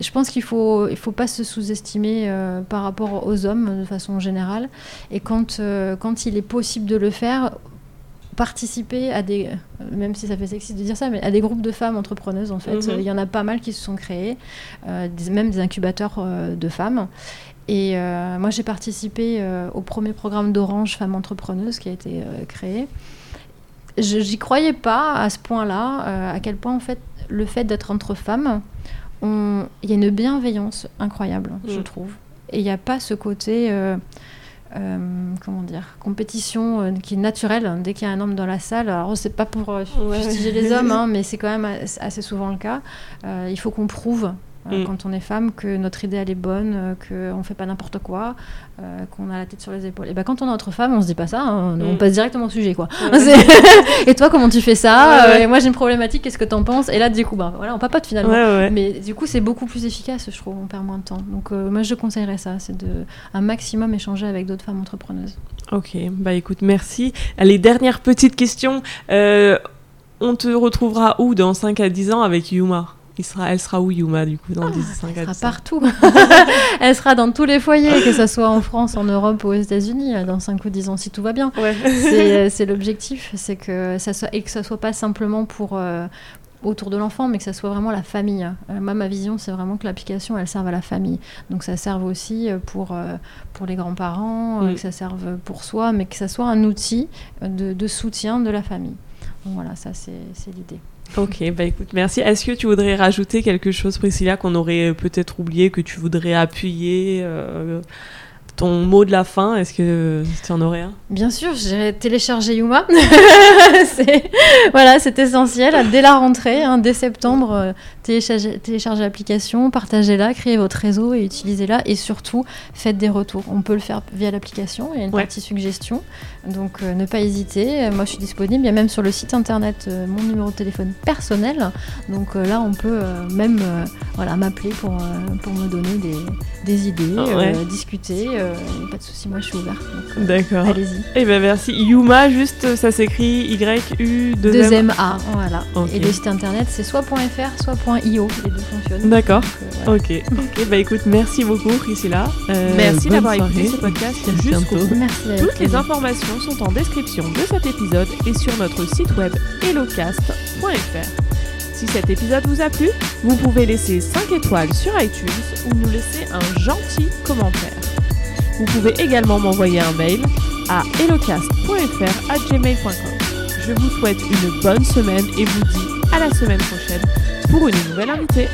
Speaker 2: je pense qu'il faut, il faut pas se sous-estimer par rapport aux hommes de façon générale. Et quand, quand il est possible de le faire participer à des, même si ça fait sexiste de dire ça, mais à des groupes de femmes entrepreneuses en fait. Mhm. Il y en a pas mal qui se sont créés, euh, même des incubateurs euh, de femmes. Et euh, moi j'ai participé au premier programme d'Orange Femmes Entrepreneuses qui a été créé. Je n'y croyais pas à ce point-là, à quel point en fait le fait d'être entre femmes, il y a une bienveillance incroyable, je mm. trouve. Et il n'y a pas ce côté euh, comment dire, compétition euh, qui est naturelle dès qu'il y a un homme dans la salle. Alors, c'est pas pour euh, les hommes, hein, mais c'est quand même assez souvent le cas. il faut qu'on prouve euh, mm. quand on est femme, que notre idée elle est bonne, euh, qu'on fait pas n'importe quoi, euh, qu'on a la tête sur les épaules. Et ben quand on est entre femmes, on se dit pas ça, hein, on mm. passe directement au sujet quoi. et toi comment tu fais ça Et moi j'ai une problématique, qu'est-ce que t'en penses? Et là du coup bah voilà, on papote finalement. Mais du coup c'est beaucoup plus efficace, je trouve, on perd moins de temps. Donc moi je conseillerais ça, c'est de un maximum échanger avec d'autres femmes entrepreneuses.
Speaker 1: Ok, bah écoute, merci. Allez, dernière petite question. on te retrouvera où dans 5 à 10 ans avec Yuma? Sera, elle sera où Yuma du coup dans 10, 5
Speaker 2: Elle sera partout. elle sera dans tous les foyers, que ce soit en France, en Europe ou aux États-Unis, dans 5 ou 10 ans si tout va bien. Euh, c'est l'objectif, c'est que ça soit et que ça soit pas simplement pour euh, autour de l'enfant, mais que ça soit vraiment la famille. Euh, moi, ma vision, c'est vraiment que l'application, elle serve à la famille. Donc, ça serve aussi pour, pour les grands-parents, mm. que ça serve pour soi, mais que ça soit un outil de, de soutien de la famille. Donc, voilà, ça, c'est l'idée.
Speaker 1: Ok, bah écoute, merci. Est-ce que tu voudrais rajouter quelque chose, Priscilla, qu'on aurait peut-être oublié, que tu voudrais appuyer euh, ton mot de la fin, est-ce que tu en aurais un?
Speaker 2: Bien sûr, j'ai téléchargé Yuma. voilà, c'est essentiel. Dès la rentrée, hein, dès septembre, euh, téléchargez, l'application, partagez-la, créez votre réseau et utilisez-la. Et surtout, faites des retours. On peut le faire via l'application. Il y a une partie suggestion. Donc, euh, ne pas hésiter. Moi, je suis disponible. Il y a même sur le site internet euh, mon numéro de téléphone personnel. Donc là, on peut même voilà, m'appeler pour, pour me donner des, des idées, ah discuter pas de souci, moi je suis ouverte.
Speaker 1: Euh, D'accord.
Speaker 2: Allez-y.
Speaker 1: Et eh ben merci. Yuma, juste ça s'écrit Y-U-2-M-A.
Speaker 2: Voilà. Et le site internet c'est soit.fr, soit.io. Les deux fonctionnent.
Speaker 1: D'accord. Euh, ok. Ok, bah écoute, merci beaucoup Priscilla.
Speaker 3: Euh, merci d'avoir écouté ce podcast jusqu'au bout.
Speaker 2: Merci.
Speaker 3: Toutes les informations sont en description de cet épisode et sur notre site web hellocast.fr. Si cet épisode vous a plu, vous pouvez laisser 5 étoiles sur iTunes ou nous laisser un gentil commentaire. Vous pouvez également m'envoyer un mail à gmail.com Je vous souhaite une bonne semaine et vous dis à la semaine prochaine pour une nouvelle invitée.